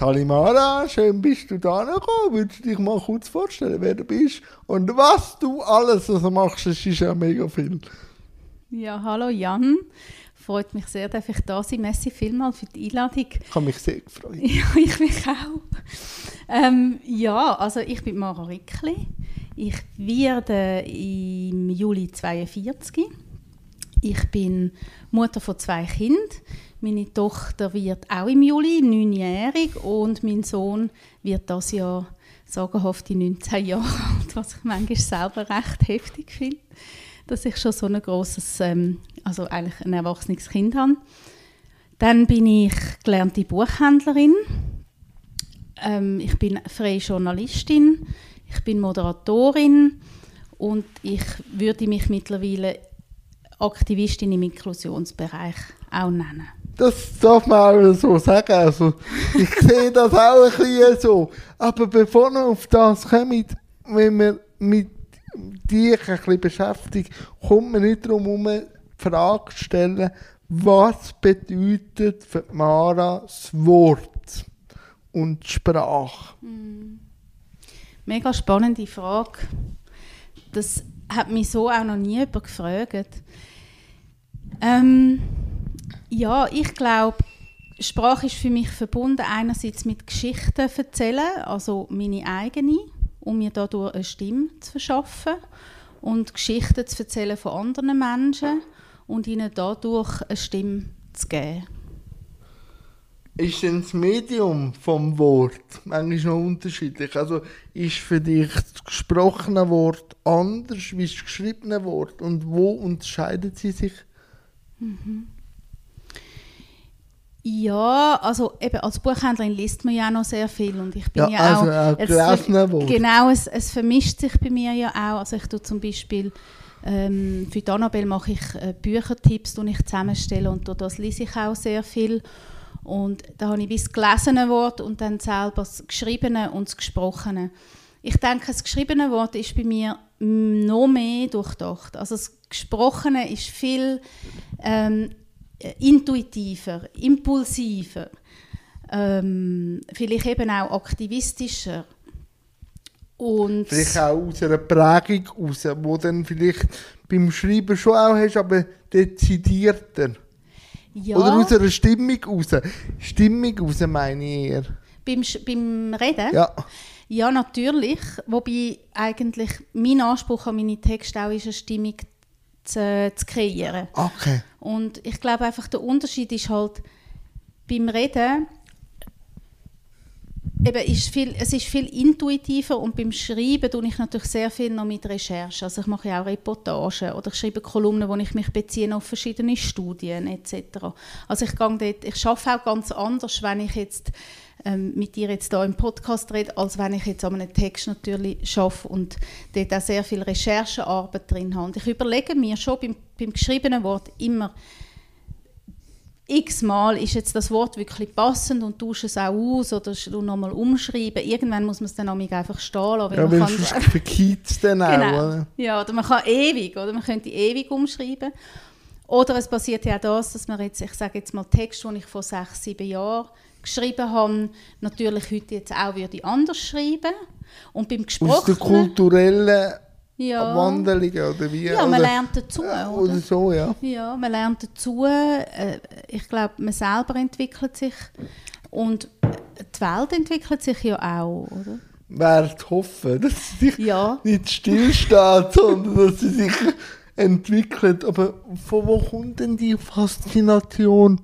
Salimara, schön bist du da gekommen. Würdest du dich mal kurz vorstellen, wer du bist und was du alles also machst? Das ist ja mega viel. Ja, hallo Jan. Freut mich sehr, dass ich da sein. Merci vielmals für die Einladung. Ich habe mich sehr gefreut. Ja, ich mich auch. Ähm, ja, also ich bin Mara Rickli. Ich werde im Juli 42. Ich bin Mutter von zwei Kindern. Meine Tochter wird auch im Juli neunjährig und mein Sohn wird das Jahr sagenhaft 19 Jahre alt, was ich manchmal selber recht heftig finde, dass ich schon so ein grosses, ähm, also eigentlich ein erwachsenes Kind habe. Dann bin ich gelernte Buchhändlerin. Ähm, ich bin freie Journalistin. Ich bin Moderatorin und ich würde mich mittlerweile Aktivistin im Inklusionsbereich auch nennen. Das darf man auch so sagen. Also, ich sehe das auch ein bisschen so. Aber bevor wir auf das kommen, wenn wir mit dich ein bisschen beschäftigt, kommt man nicht darum herum, die Frage zu stellen, was bedeutet für Mara das Wort und die Sprache? Mm. Mega spannende Frage. Das hat mich so auch noch nie jemand gefragt. Ähm, ja, ich glaube, Sprache ist für mich verbunden einerseits mit Geschichten erzählen, also meine eigene, um mir dadurch eine Stimme zu verschaffen und Geschichten zu erzählen von anderen Menschen und ihnen dadurch eine Stimme zu geben. Ist denn das Medium vom Wort manchmal noch unterschiedlich? Also ist für dich das gesprochene Wort anders wie das geschriebene Wort und wo unterscheiden sie sich? Mhm. Ja, also eben als Buchhändlerin liest man ja auch noch sehr viel und ich bin ja, ja also auch... auch gelesene Wort. Genau, es, es vermischt sich bei mir ja auch. Also ich tue zum Beispiel ähm, für die Annabelle mache ich äh, Büchertipps, die ich zusammenstelle und das lese ich auch sehr viel. Und da habe ich das gelesene Wort und dann selber das geschriebene und das gesprochene. Ich denke, das geschriebene Wort ist bei mir noch mehr durchdacht. Also das gesprochene ist viel ähm, intuitiver, impulsiver, ähm, vielleicht eben auch aktivistischer. Und vielleicht auch aus einer Prägung raus, wo dann vielleicht beim Schreiben schon auch hast, aber dezidierter. ja, Oder aus einer Stimmung raus. Stimmung raus meine ich eher. beim, beim Reden? Ja. Ja, natürlich. Wobei eigentlich mein Anspruch an meine Texte auch ist, eine Stimmung zu, zu kreieren. Okay. Und ich glaube einfach, der Unterschied ist halt, beim Reden eben ist viel, es ist viel intuitiver und beim Schreiben tue ich natürlich sehr viel noch mit Recherche. Also ich mache ja auch Reportagen oder ich schreibe Kolumnen, wo ich mich beziehe auf verschiedene Studien etc. Also ich, gehe dort, ich arbeite auch ganz anders, wenn ich jetzt ähm, mit dir jetzt hier im Podcast rede, als wenn ich jetzt an einem Text natürlich schaffe und dort auch sehr viel Recherchearbeit drin habe. Und ich überlege mir schon beim, beim geschriebenen Wort immer, x-mal ist jetzt das Wort wirklich passend und tausche es auch aus oder du nochmal umschreiben. Irgendwann muss man es dann einfach stehen lassen. Ja, man weil sonst verkehrt es dann auch. Genau. Oder? Ja, oder man kann ewig, oder man könnte ewig umschreiben. Oder es passiert ja auch das, dass man jetzt, ich sage jetzt mal Text, den ich vor sechs, sieben Jahren geschrieben habe, natürlich heute jetzt auch würde anders schreiben. Und beim Aus der Gesprochenen... kulturellen Ja, Wandlungen oder wie? ja man oder, lernt dazu, oder oder? so, ja. Ja, man lernt dazu. Äh, Ich glaube, man selber entwickelt sich. Und die Welt entwickelt sich ja auch, oder? Zu hoffen, dass sie sich Ja. nicht stillsteht, sondern dass sie sich entwickelt. Aber von wo kommt denn die Faszination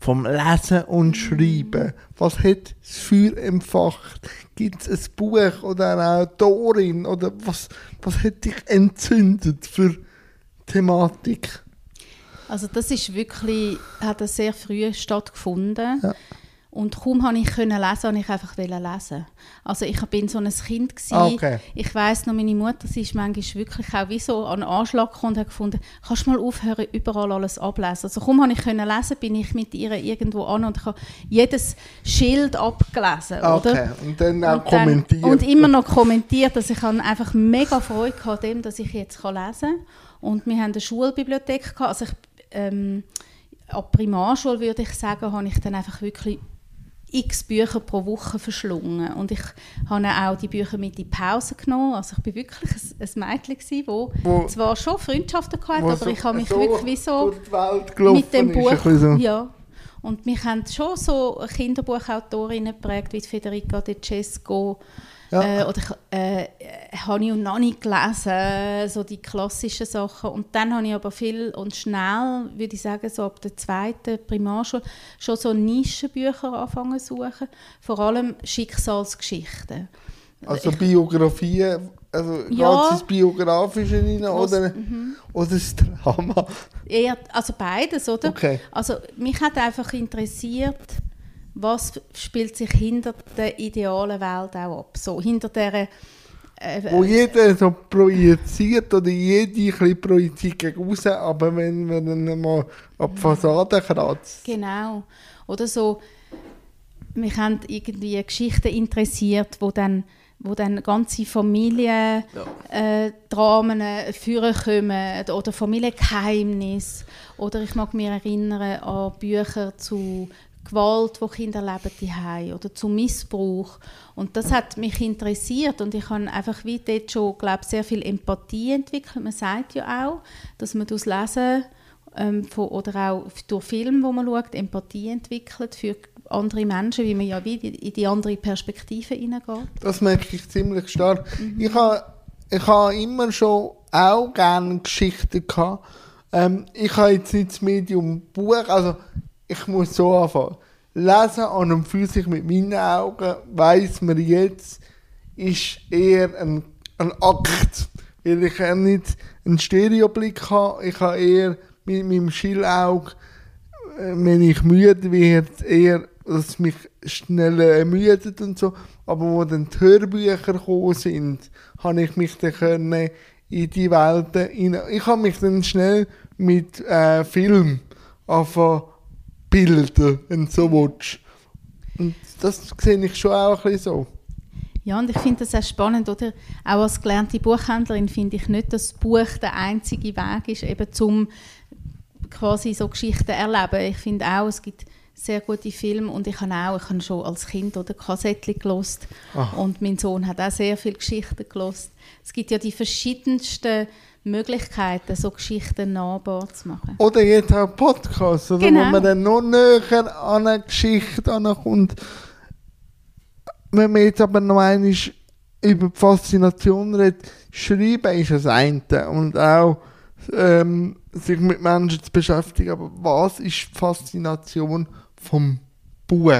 vom Lesen und Schreiben? Was hat das Feuer empfacht? Gibt es ein Buch oder eine Autorin? Oder was, was hat dich entzündet für Thematik? Also das ist wirklich, hat sehr früh stattgefunden. Ja. Und kaum habe ich können lesen, habe ich einfach lesen. Also ich bin so ein Kind gewesen. Ah, okay. Ich weiß noch, meine Mutter, sie ist manchmal wirklich auch wie so an Anschlag gekommen und hat gefunden, kannst du mal aufhören, überall alles ablesen. Also kaum habe ich können lesen, bin ich mit ihr irgendwo an und habe jedes Schild abgelesen, Ah, oder? Okay, und dann auch Und dann- kommentiert. Und immer noch kommentiert. Also ich habe einfach mega Freude gehabt, dem, dass ich jetzt kann lesen kann. Und wir haben eine Schulbibliothek gehabt. Also ich, ähm, ab Primarschule würde ich sagen, habe ich dann einfach wirklich x Bücher pro Woche verschlungen und ich habe auch die Bücher mit in die Pause genommen. Also ich bin wirklich ein, ein Mädchen gewesen, wo, Wo- zwar schon Freundschaften hatte, aber so- ich habe mich so wirklich wie so mit dem Buch, so. ja. Und mich haben schon so Kinderbuchautorinnen geprägt, wie Federica De Cesco Ja. äh, oder ich, äh, habe und Nanni gelesen, so die klassischen Sachen. Und dann habe ich aber viel und schnell, würde ich sagen, so ab der zweiten Primarschule, schon so Nischenbücher anfangen zu suchen. Vor allem Schicksalsgeschichten. Also Biografien, also Ja. geht es ins Biografische rein Was- oder, oder das Drama? Eher, also beides, oder? Okay. Also mich hat einfach interessiert, was spielt sich hinter der idealen Welt auch ab. So, hinter der äh, Wo jeder so projiziert oder jede ein projiziert gegen raus, aber wenn man dann mal ab die Fassade kratzt. Genau. Oder so, mich haben irgendwie Geschichten interessiert, wo dann, wo dann ganze Familien äh, Dramen vorkommen oder Familiengeheimnisse. Oder ich mag mich erinnern an Bücher zu Gewalt, die Kinder erleben die oder zu Missbrauch. Und das hat mich interessiert und ich habe einfach wie dort schon, glaube sehr viel Empathie entwickelt. Man sagt ja auch, dass man das Lesen ähm, von, oder auch durch Filme, wo man schaut, Empathie entwickelt für andere Menschen, wie man ja wie in die andere Perspektive hineingeht. Das merke ich ziemlich stark. Ich habe ich ha immer schon auch gerne Geschichten gehabt. Ähm, ich habe jetzt nicht das Medium Buch, also ich muss so anfangen. Lesen an und für sich mit meinen Augen weiss man jetzt, ist eher ein, ein Akt. Weil ich nicht einen Stereoblick habe. Ich habe eher mit meinem Schillauge äh, wenn ich müde werde, eher, dass es mich schneller ermüdet und so. Aber wo dann die Hörbücher gekommen sind, habe ich mich dann können in die Welten hinein... Ich habe mich dann schnell mit äh, Film anfangen bilden, wenn du so willst. Und das sehe ich schon auch ein bisschen so. Ja, und ich finde das auch spannend, oder? Auch als gelernte Buchhändlerin finde ich nicht, dass das Buch der einzige Weg ist, eben zum quasi so Geschichten erleben. Ich finde auch, es gibt sehr gute Filme und ich habe auch, ich habe schon als Kind oder Kassettchen gelost Ah. und mein Sohn hat auch sehr viele Geschichten gelost. Es gibt ja die verschiedensten Möglichkeiten, so Geschichten nahbar zu machen. Oder jetzt auch Podcasts, oder? Genau. wo man dann noch näher an eine Geschichte ankommt. Wenn man jetzt aber noch einmal über die Faszination redet, schreiben ist das eine und auch ähm, sich mit Menschen zu beschäftigen. Aber was ist die Faszination vom Buch?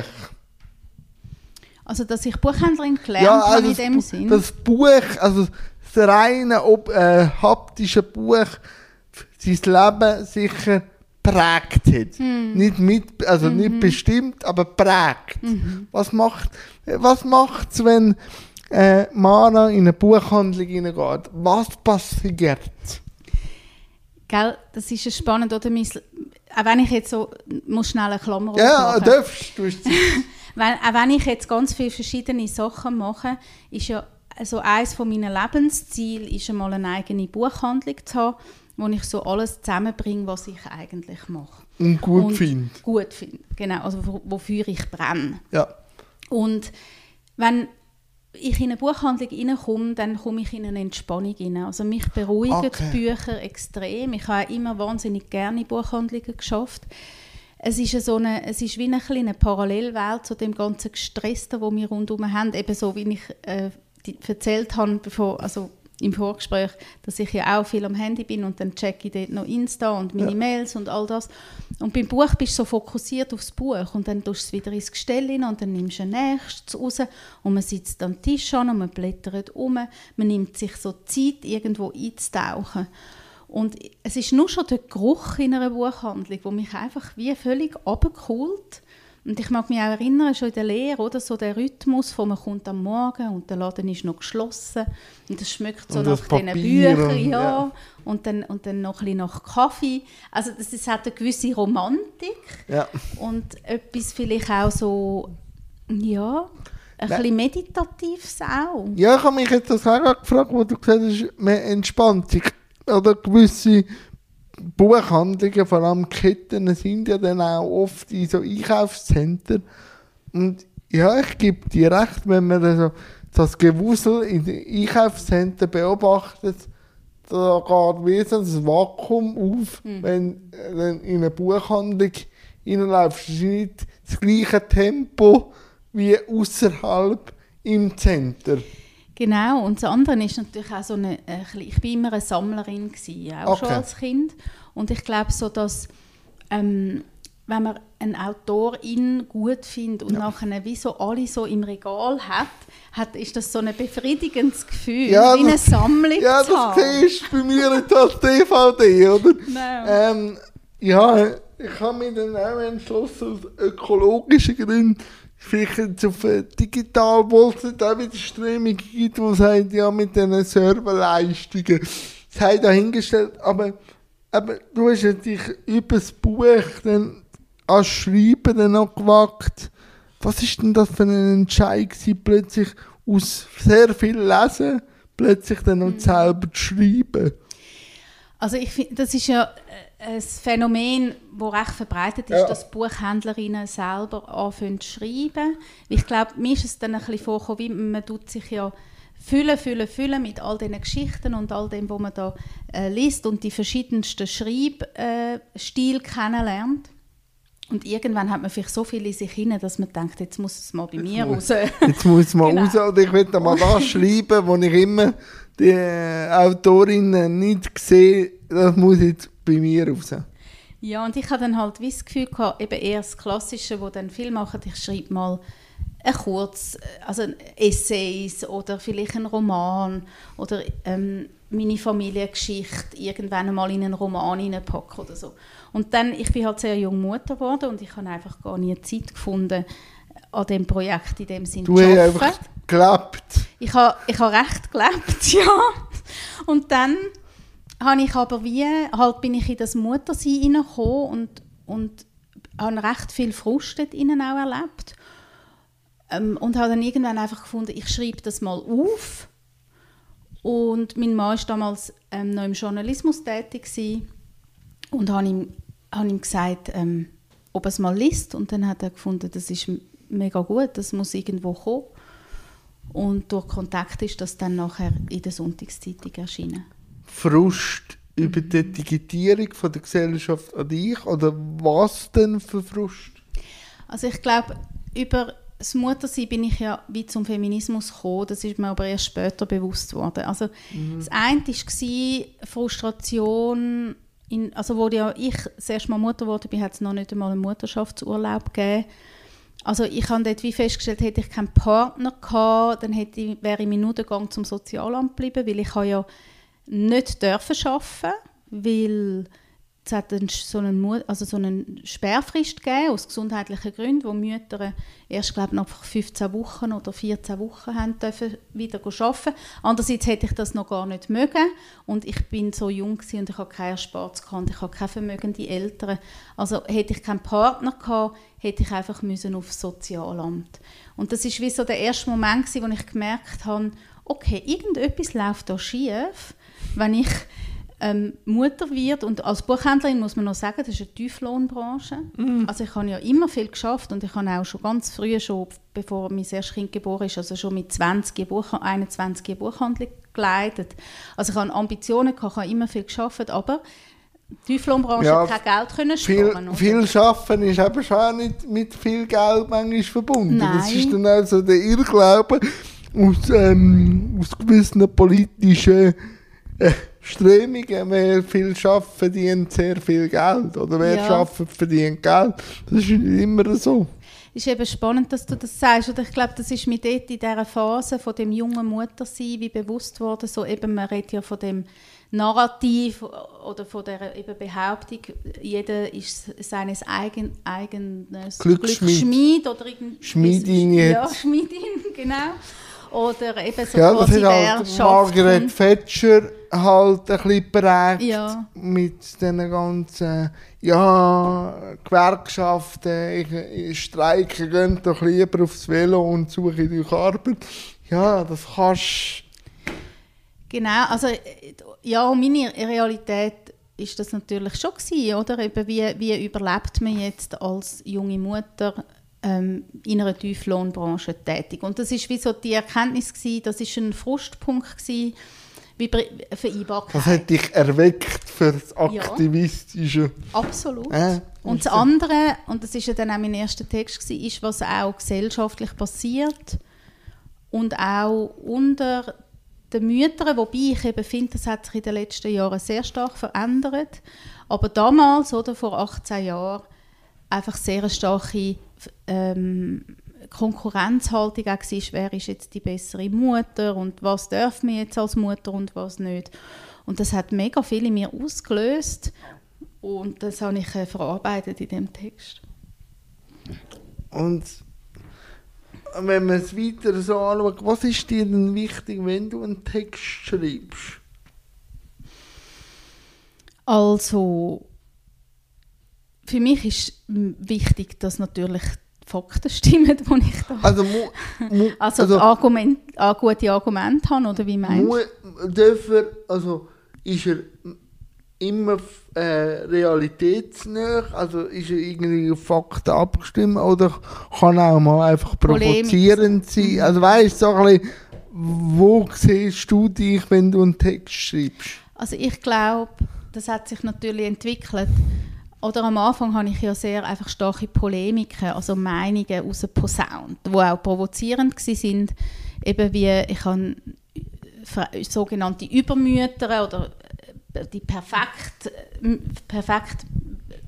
Also, dass ich Buchhändlerin gelernt habe in das, dem Bu- Sinn. das Buch, also das reine ob, äh, haptische Buch, sein Leben sicher prägt hat. Hm. Nicht mit, also Mhm. nicht bestimmt, aber prägt. Was macht, was macht's, wenn äh, Mara in eine Buchhandlung hineingeht? Was passiert? Gell, das ist ja spannend, oder? Auch wenn ich jetzt so, muss schnell eine Klammer Ja, aufmachen. darfst du. Wenn, auch wenn ich jetzt ganz viele verschiedene Sachen mache, ist ja also eines von meinen Lebenszielen ist einmal eine eigene Buchhandlung zu haben, wo ich so alles zusammenbringe, was ich eigentlich mache. Und gut finde. Gut finde, genau, also wo- wofür ich brenne. Ja. Und wenn ich in eine Buchhandlung reinkomme, dann komme ich in eine Entspannung rein. Also mich beruhigen Okay. die Bücher extrem. Ich habe immer wahnsinnig gerne in Buchhandlungen geschafft. Es ist, so eine, es ist wie eine kleine Parallelwelt zu dem ganzen Gestressten, das wir rundherum haben. Eben so, wie ich äh, die, erzählt habe, bevor, also im Vorgespräch, dass ich ja auch viel am Handy bin und dann checke ich dort noch Insta und meine Ja. Mails und all das. Und beim Buch bist du so fokussiert aufs Buch und dann tust du es wieder ins Gestell rein und dann nimmst du ein nächstes raus und man sitzt am Tisch an und man blättert um. Man nimmt sich so Zeit, irgendwo einzutauchen. Und es ist nur schon der Geruch in einer Buchhandlung, wo mich einfach wie völlig abgeholt. Und ich mag mich auch erinnern, schon in der Lehre, oder, so der Rhythmus, von man kommt am Morgen und der Laden ist noch geschlossen und es schmeckt so nach das diesen Papier Büchern, und- ja. ja. Und, dann, und dann noch ein bisschen nach Kaffee. Also das, das hat eine gewisse Romantik ja. und etwas vielleicht auch so, ja, ein Nein. bisschen meditatives auch. Ja, ich habe mich jetzt das auch gefragt, wo du gesagt hast, man entspannt sich. Oder gewisse Buchhandlungen, vor allem Ketten, sind ja dann auch oft in so Einkaufszentren. Und ja, ich gebe dir recht, wenn man also das Gewusel in den Einkaufszentren beobachtet, da geht so ein Vakuum auf, Hm. wenn du in eine Buchhandlung reinläufst. Es ist nicht das gleiche Tempo wie außerhalb im Center. Genau, und das andere ist natürlich auch so eine, äh, ich bin immer eine Sammlerin gewesen, auch schon Okay. als Kind. Und ich glaube so, dass ähm, wenn man einen Autorin gut findet und nachher wie so alle so im Regal hat, hat ist das so ein befriedigendes Gefühl, Ja, wie eine das- Sammlung Ja, zu das siehst du bei mir nicht als DVD, oder? Genau. Ähm, ja, ich habe mich dann auch entschlossen, aus ökologischen Gründen, vielleicht jetzt auf äh, digital, wo es nicht auch wieder Streaming gibt, die sagt, ja, mit diesen Serverleistungen, das haben dahingestellt, aber, aber du hast ja dich über das Buch dann als Schreiben dann noch gewagt. Was ist denn das für ein Entscheid gewesen, plötzlich aus sehr viel Lesen, plötzlich dann noch selber zu schreiben? Also ich finde, das ist ja äh, ein Phänomen, das recht verbreitet ist, Ja. dass Buchhändlerinnen selber anfangen zu schreiben. Ich glaube, mir ist es dann ein bisschen vorgekommen, wie man tut sich ja füllen, füllen, füllen mit all diesen Geschichten und all dem, was man da äh, liest und die verschiedensten Schreibstile äh, kennenlernt. Und irgendwann hat man vielleicht so viel in sich hinein, dass man denkt, jetzt muss es mal bei mir raus. Jetzt muss man Genau. raus oder ich will da mal das schreiben, wo ich immer die äh, Autorinnen nicht sehe, das muss jetzt bei mir raus. Ja, und ich hatte dann halt wie das Gefühl gehabt, eben eher das Klassische, wo dann viel machen, ich schreibe mal ein kurz, also Essays oder vielleicht einen Roman oder ähm, meine Familiengeschichte irgendwann mal in einen Roman hineinpacken oder so. Und dann, ich bin halt sehr jung Mutter geworden und ich habe einfach gar nie Zeit gefunden, an dem Projekt in dem Sinn Du zu hast arbeiten. einfach gelebt. Ich habe ich ha recht gelebt, ja. Und dann habe ich aber wie, halt bin ich in das Muttersein hineingekommen und, und habe recht viel Frust innen auch erlebt. Ähm, und habe dann irgendwann einfach gefunden, ich schreibe das mal auf. Und mein Mann war damals ähm, noch im Journalismus tätig gewesen. und habe ihm, habe ihm gesagt, ähm, ob er es mal liest. Und dann hat er gefunden, das ist mega gut, das muss irgendwo kommen. Und durch Kontakt ist das dann nachher in der Sonntagszeitung erschienen. Frust über die Digitierung von der Gesellschaft an dich? Oder was denn für Frust? Also ich glaube, über das Muttersein bin ich ja wie zum Feminismus gekommen. Das ist mir aber erst später bewusst worden. Also das eine war Frustration, in, also wo ja ich das erste Mal Mutter wurde, bin, hat es noch nicht einmal einen Mutterschaftsurlaub gegeben. Also ich habe dort wie festgestellt, hätte ich keinen Partner gehabt, dann hätte ich, wäre ich Minuten Gang zum Sozialamt geblieben, weil ich habe ja nicht dürfen arbeiten, weil es hat so einen, also so einen Sperrfrist gegeben, aus gesundheitlichen Gründen, wo Mütter erst, glaube ich, nach 15 Wochen oder 14 Wochen haben dürfen wieder arbeiten. Andererseits hätte ich das noch gar nicht mögen und ich bin so jung und ich habe keinen Erspartes gehabt ich habe keine vermögende Eltern. Also hätte ich keinen Partner gehabt, hätte ich einfach müssen aufs Sozialamt. Und das ist wie so der erste Moment wo ich gemerkt habe, okay, irgendetwas läuft da schief, wenn ich ähm, Mutter wird und als Buchhändlerin muss man noch sagen, das ist eine Tieflohnbranche. Also ich habe ja immer viel geschafft und ich habe auch schon ganz früh, schon bevor mein erstes Kind geboren ist, also schon mit 20 Buch 21 Buchhandlung geleitet. Also ich habe Ambitionen gehabt, ich habe immer viel geschafft, aber die Tieflohnbranche Ja, kein Geld können Viel, sparen. oder? viel Arbeiten ist eben schon auch nicht mit viel Geld manchmal verbunden. Das Nein. ist dann also der Irrglaube aus, ähm, aus gewissen politischen Strömungen. Wer viel schafft, verdient sehr viel Geld. Oder wer Ja. schafft, verdient Geld. Das ist nicht immer so. ist eben spannend, dass du das sagst. Und ich glaube, das ist mir dort in dieser Phase von dem jungen Muttersein wie bewusst worden. So eben, man redet ja von dem Narrativ oder von der eben Behauptung, jeder ist seines eigen, eigenes Glücksschmied. Glücksschmied oder irgend Schmiedin Ja, jetzt. Schmiedin, genau. Oder eben so Ja, das wer halt Margaret Thatcher halt ein bisschen prägt. Ja. Mit diesen ganzen, ja, Gewerkschaften, ich, ich streike, gehen doch lieber aufs Velo und suche durch Arbeit. Ja, das kannst Genau, also ja, meine Realität ist das natürlich schon gewesen, oder? Eben wie, wie überlebt man jetzt als junge Mutter ähm, in einer Tieflohnbranche tätig. Und das ist wie so die Erkenntnis gewesen, das ist ein Frustpunkt gewesen, wie Vereinbarkeit. Das hat dich erweckt für das Aktivistische. Ja, absolut. Äh, und das andere, und das ist ja dann auch mein erster Text gewesen, ist, was auch gesellschaftlich passiert und auch unter den Müttern, wobei ich eben finde, das hat sich in den letzten Jahren sehr stark verändert. Aber damals, oder vor 18 Jahren, einfach sehr starke ähm, Konkurrenzhaltung auch war, wer ist jetzt die bessere Mutter und was darf man jetzt als Mutter und was nicht. Und das hat mega viel in mir ausgelöst und das habe ich äh, verarbeitet in dem Text. Und wenn man es weiter so anschaut, was ist dir denn wichtig, wenn du einen Text schreibst? Also, für mich ist wichtig, dass natürlich die Fakten stimmen, die ich da also, mu, mu, also, also Argument, gute Argumente habe, oder wie meinst du? Dürfen, also ist er immer äh, realitätsnah, also ist er irgendwie auf Fakten abgestimmt oder kann auch mal einfach provozierend sein? Mhm. Also weißt du, so ein bisschen, wo siehst du dich, wenn du einen Text schreibst? Also ich glaube, das hat sich natürlich entwickelt. Oder am Anfang habe ich ja sehr einfach starke Polemiken, also Meinungen rausposaunt, die auch provozierend waren. Eben wie, ich habe sogenannte Übermütter oder äh, die perfekt, perfekt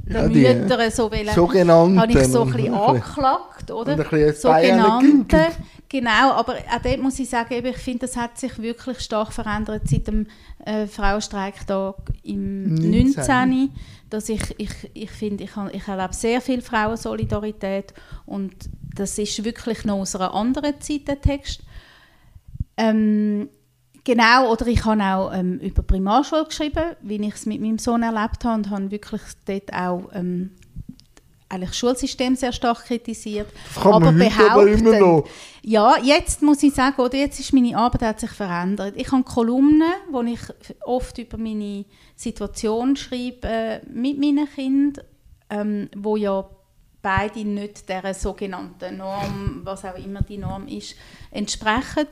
ja, die Mütter so wollen, habe ich so ein bisschen angeklagt, oder? Und ein bisschen Sogenannte, genau, aber auch dort muss ich sagen, ich finde, das hat sich wirklich stark verändert seit dem äh, Frauenstreiktag im 19. 19 dass ich, ich, ich finde, ich, ich erlebe sehr viel Frauensolidarität und das ist wirklich noch aus einer anderen Zeit, der Text. Ähm, genau, oder ich habe auch ähm, über Primarschule geschrieben, wie ich es mit meinem Sohn erlebt habe und habe wirklich dort auch ähm, eigentlich das Schulsystem sehr stark kritisiert. Das kann aber behaupten, aber immer noch. Ja, jetzt muss ich sagen, oder jetzt ist meine Arbeit hat sich verändert. Ich habe Kolumnen, wo ich oft über meine Situation schreibe äh, mit meinen Kindern, ähm, wo ja beide nicht der sogenannten Norm, was auch immer die Norm ist, entsprechen.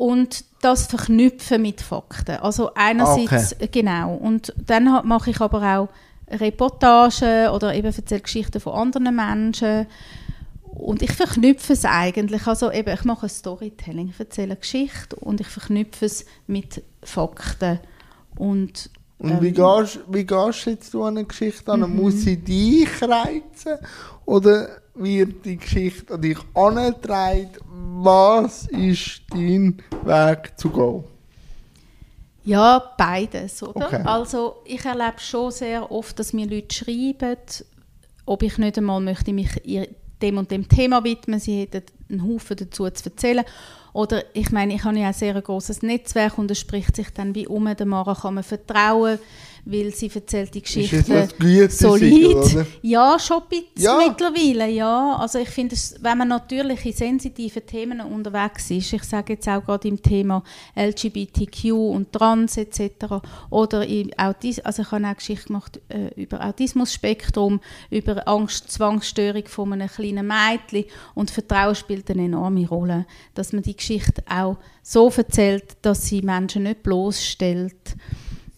Und das verknüpfen mit Fakten. Also einerseits, okay. genau. Und dann mache ich aber auch Reportagen oder eben erzähle Geschichten von anderen Menschen. Und ich verknüpfe es eigentlich. Also eben, ich mache Storytelling, ich erzähle eine Geschichte und ich verknüpfe es mit Fakten. Und, ähm, und wie, gehst, wie gehst du jetzt an eine Geschichte an? Mhm. Muss sie dich reizen? Oder wird die Geschichte an dich angetragen? Was ist dein Weg zu gehen? Ja, beides, oder? Okay. Also ich erlebe schon sehr oft, dass mir Leute schreiben, ob ich nicht einmal möchte mich dem und dem Thema widmen. Sie hätten einen Haufen dazu zu erzählen. Oder ich meine, ich habe ja ein sehr großes Netzwerk und es spricht sich dann wie um, der Mara kann man vertrauen weil sie erzählt die Geschichte solid. Sicher, ja, schon ein ja. mittlerweile, ja. Also ich finde, wenn man natürlich in sensitiven Themen unterwegs ist, ich sage jetzt auch gerade im Thema LGBTQ und Trans etc. oder im also ich habe auch Geschichte gemacht äh, über Autismus-Spektrum, über Angst, Zwangsstörung von einem kleinen Mädchen und Vertrauen spielt eine enorme Rolle, dass man die Geschichte auch so erzählt, dass sie Menschen nicht bloßstellt.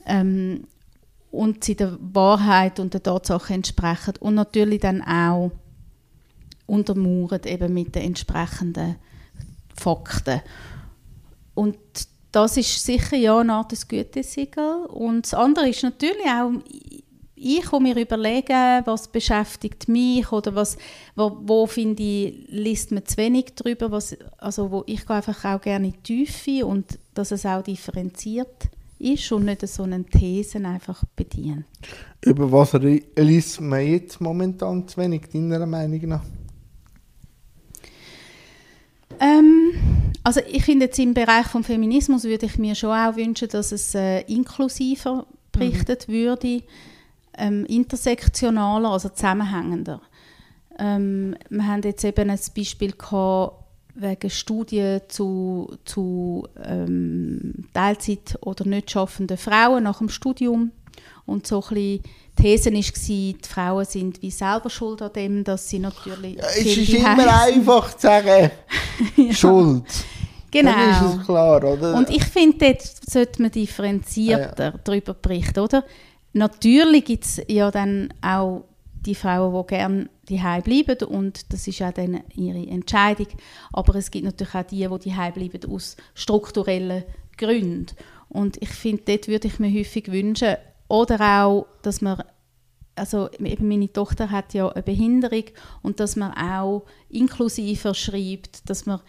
Ähm, und sie der Wahrheit und der Tatsache entsprechen und natürlich dann auch untermauert eben mit den entsprechenden Fakten. Und das ist sicher ja eine Art des Gütesiegel. Und das andere ist natürlich auch, ich wo mir überlegen, was beschäftigt mich oder was, wo, wo finde ich, liest man zu wenig darüber, was, also wo ich gehe einfach auch gerne in die Tiefe und dass es auch differenziert ist und nicht so eine These einfach bedient. Über was liest man jetzt momentan zu wenig, deiner Meinung nach? Ähm, also ich finde jetzt im Bereich des Feminismus würde ich mir schon auch wünschen, dass es äh, inklusiver berichtet mhm. würde, ähm, intersektionaler, also zusammenhängender. Ähm, wir haben jetzt eben ein Beispiel gehabt, wegen Studien zu, zu ähm, Teilzeit- oder nicht schaffenden Frauen nach dem Studium Und so ein bisschen die These war, die Frauen sind wie selber schuld an dem, dass sie natürlich. Ja, es ist immer einfach zu sagen, ja. Schuld. Genau. Dann ist es klar, oder? Und ich finde, dort sollte man differenzierter ja. darüber berichten, oder? Natürlich gibt es ja dann auch die Frauen, die gerne daheim bleiben und das ist ja dann ihre Entscheidung. Aber es gibt natürlich auch die, die daheim bleiben aus strukturellen Gründen. Und ich finde, dort würde ich mir häufig wünschen, oder auch, dass man also eben meine Tochter hat ja eine Behinderung und dass man auch inklusiver schreibt, dass man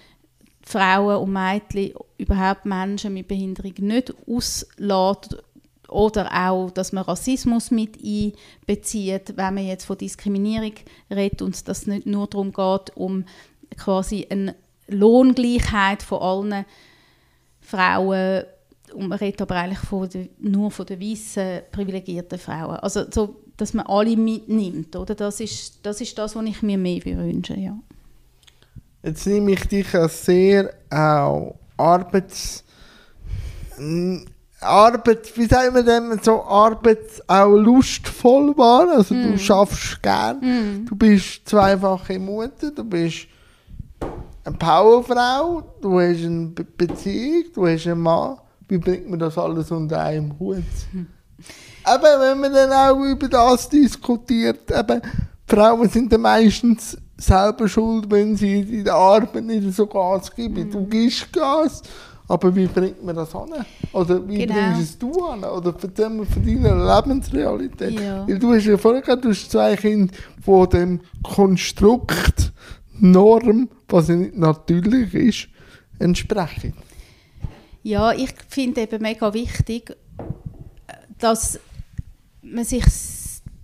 Frauen und Mädchen, überhaupt Menschen mit Behinderung nicht auslässt oder auch, dass man Rassismus mit einbezieht, wenn man jetzt von Diskriminierung redet und dass es nicht nur darum geht, um quasi eine Lohngleichheit von allen Frauen und man redet aber eigentlich von der, nur von den weißen privilegierten Frauen. Also so, dass man alle mitnimmt, oder? Das ist das, ist das was ich mir mehr wünsche, ja. Jetzt nehme ich dich als sehr auch Arbeits... Arbeit, wie sagen wir denn, so Arbeit auch lustvoll war. Also mm. du schaffst gern, mm. du bist zweifache Mutter, du bist eine Powerfrau, du hast eine Be Beziehung, du hast einen Mann. Wie bringt man das alles unter einem Hut? Hm. Eben, wenn man dann auch über das diskutiert, eben, Frauen sind dann meistens selber schuld, wenn sie in der Arbeit nicht so Gas geben. Mm. Du gibst Gas aber wie bringt man das an? Oder wie genau. bringst du es an? Oder erzähl mir von deiner Lebensrealität. Ja. Weil du hast ja vorher gesagt, du hast zwei Kinder von dem Konstrukt, Norm, was ja nicht natürlich ist, entsprechen. Ja, ich finde eben mega wichtig, dass man sich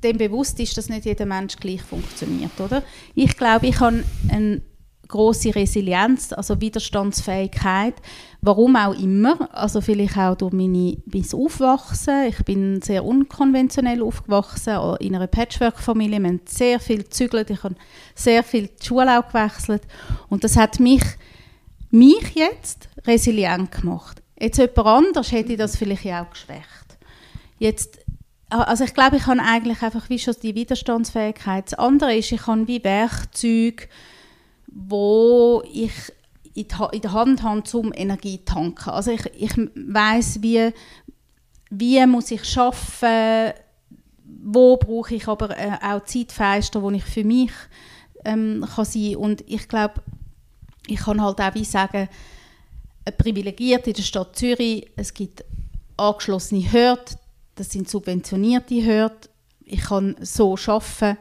dem bewusst ist, dass nicht jeder Mensch gleich funktioniert, oder? Ich glaube, ich habe einen große Resilienz, also Widerstandsfähigkeit. Warum auch immer, also vielleicht auch durch meine, mein Aufwachsen. Ich bin sehr unkonventionell aufgewachsen in einer Patchwork-Familie. Wir haben sehr viel gezügelt, ich habe sehr viel die Schule auch gewechselt und das hat mich, mich jetzt resilient gemacht. Jetzt jemand anders hätte das vielleicht auch geschwächt. Jetzt also ich glaube, ich habe eigentlich einfach wie schon die Widerstandsfähigkeit. Das andere ist, ich habe wie Werkzeuge, wo ich in der Hand habe, um Energie zu tanken. Also ich, ich weiß, wie, wie muss ich arbeiten, wo brauche ich aber äh, auch Zeitfenster, wo ich für mich ähm, kann sein Und ich glaube, ich kann halt auch wie sagen, privilegiert in der Stadt Zürich, es gibt angeschlossene Hürden, das sind subventionierte Hürden. Ich kann so arbeiten,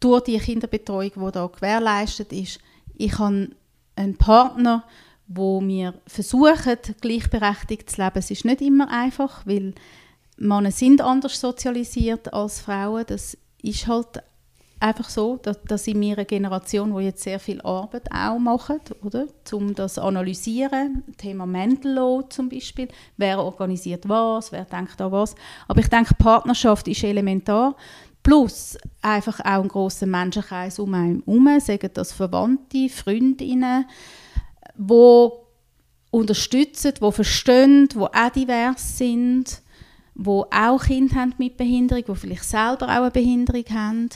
durch die Kinderbetreuung, die da gewährleistet ist, ich habe einen Partner, wo wir versuchen, gleichberechtigt zu leben. Es ist nicht immer einfach, weil Männer sind anders sozialisiert als Frauen. Das ist halt einfach so, dass, dass in meiner Generation, wo jetzt sehr viel Arbeit auch machen, oder, um das analysieren, Thema Mental Law zum Beispiel, wer organisiert was, wer denkt an was. Aber ich denke, Partnerschaft ist elementar. Plus einfach auch einen grossen Menschenkreis um einen herum, sagen das Verwandte, Freundinnen, die unterstützen, die verstehen, die auch divers sind, die auch Kinder haben mit Behinderung, die vielleicht selber auch eine Behinderung haben.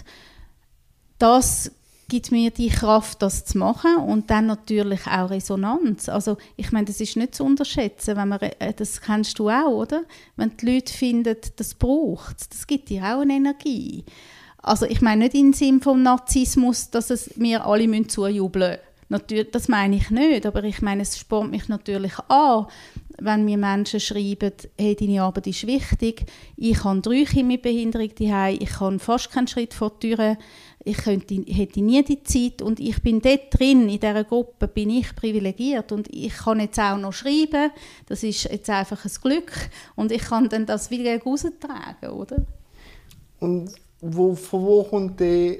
Das gibt mir die Kraft, das zu machen und dann natürlich auch Resonanz. Also ich meine, das ist nicht zu unterschätzen, wenn man, äh, das kennst du auch, oder? Wenn die Leute finden, das braucht das gibt dir auch eine Energie. Also ich meine nicht im Sinn vom Narzissmus, dass es mir alle müssen zujubeln. Natürlich, das meine ich nicht, aber ich meine, es spornt mich natürlich an, wenn mir Menschen schreiben, hey, deine Arbeit ist wichtig, ich habe drei Kinder mit Behinderung daheim, ich kann fast keinen Schritt vor die Tür ich könnte, hätte nie die Zeit und ich bin dort drin, in dieser Gruppe bin ich privilegiert und ich kann jetzt auch noch schreiben, das ist jetzt einfach ein Glück und ich kann dann das wieder raustragen, oder? Und wo, von wo kommt der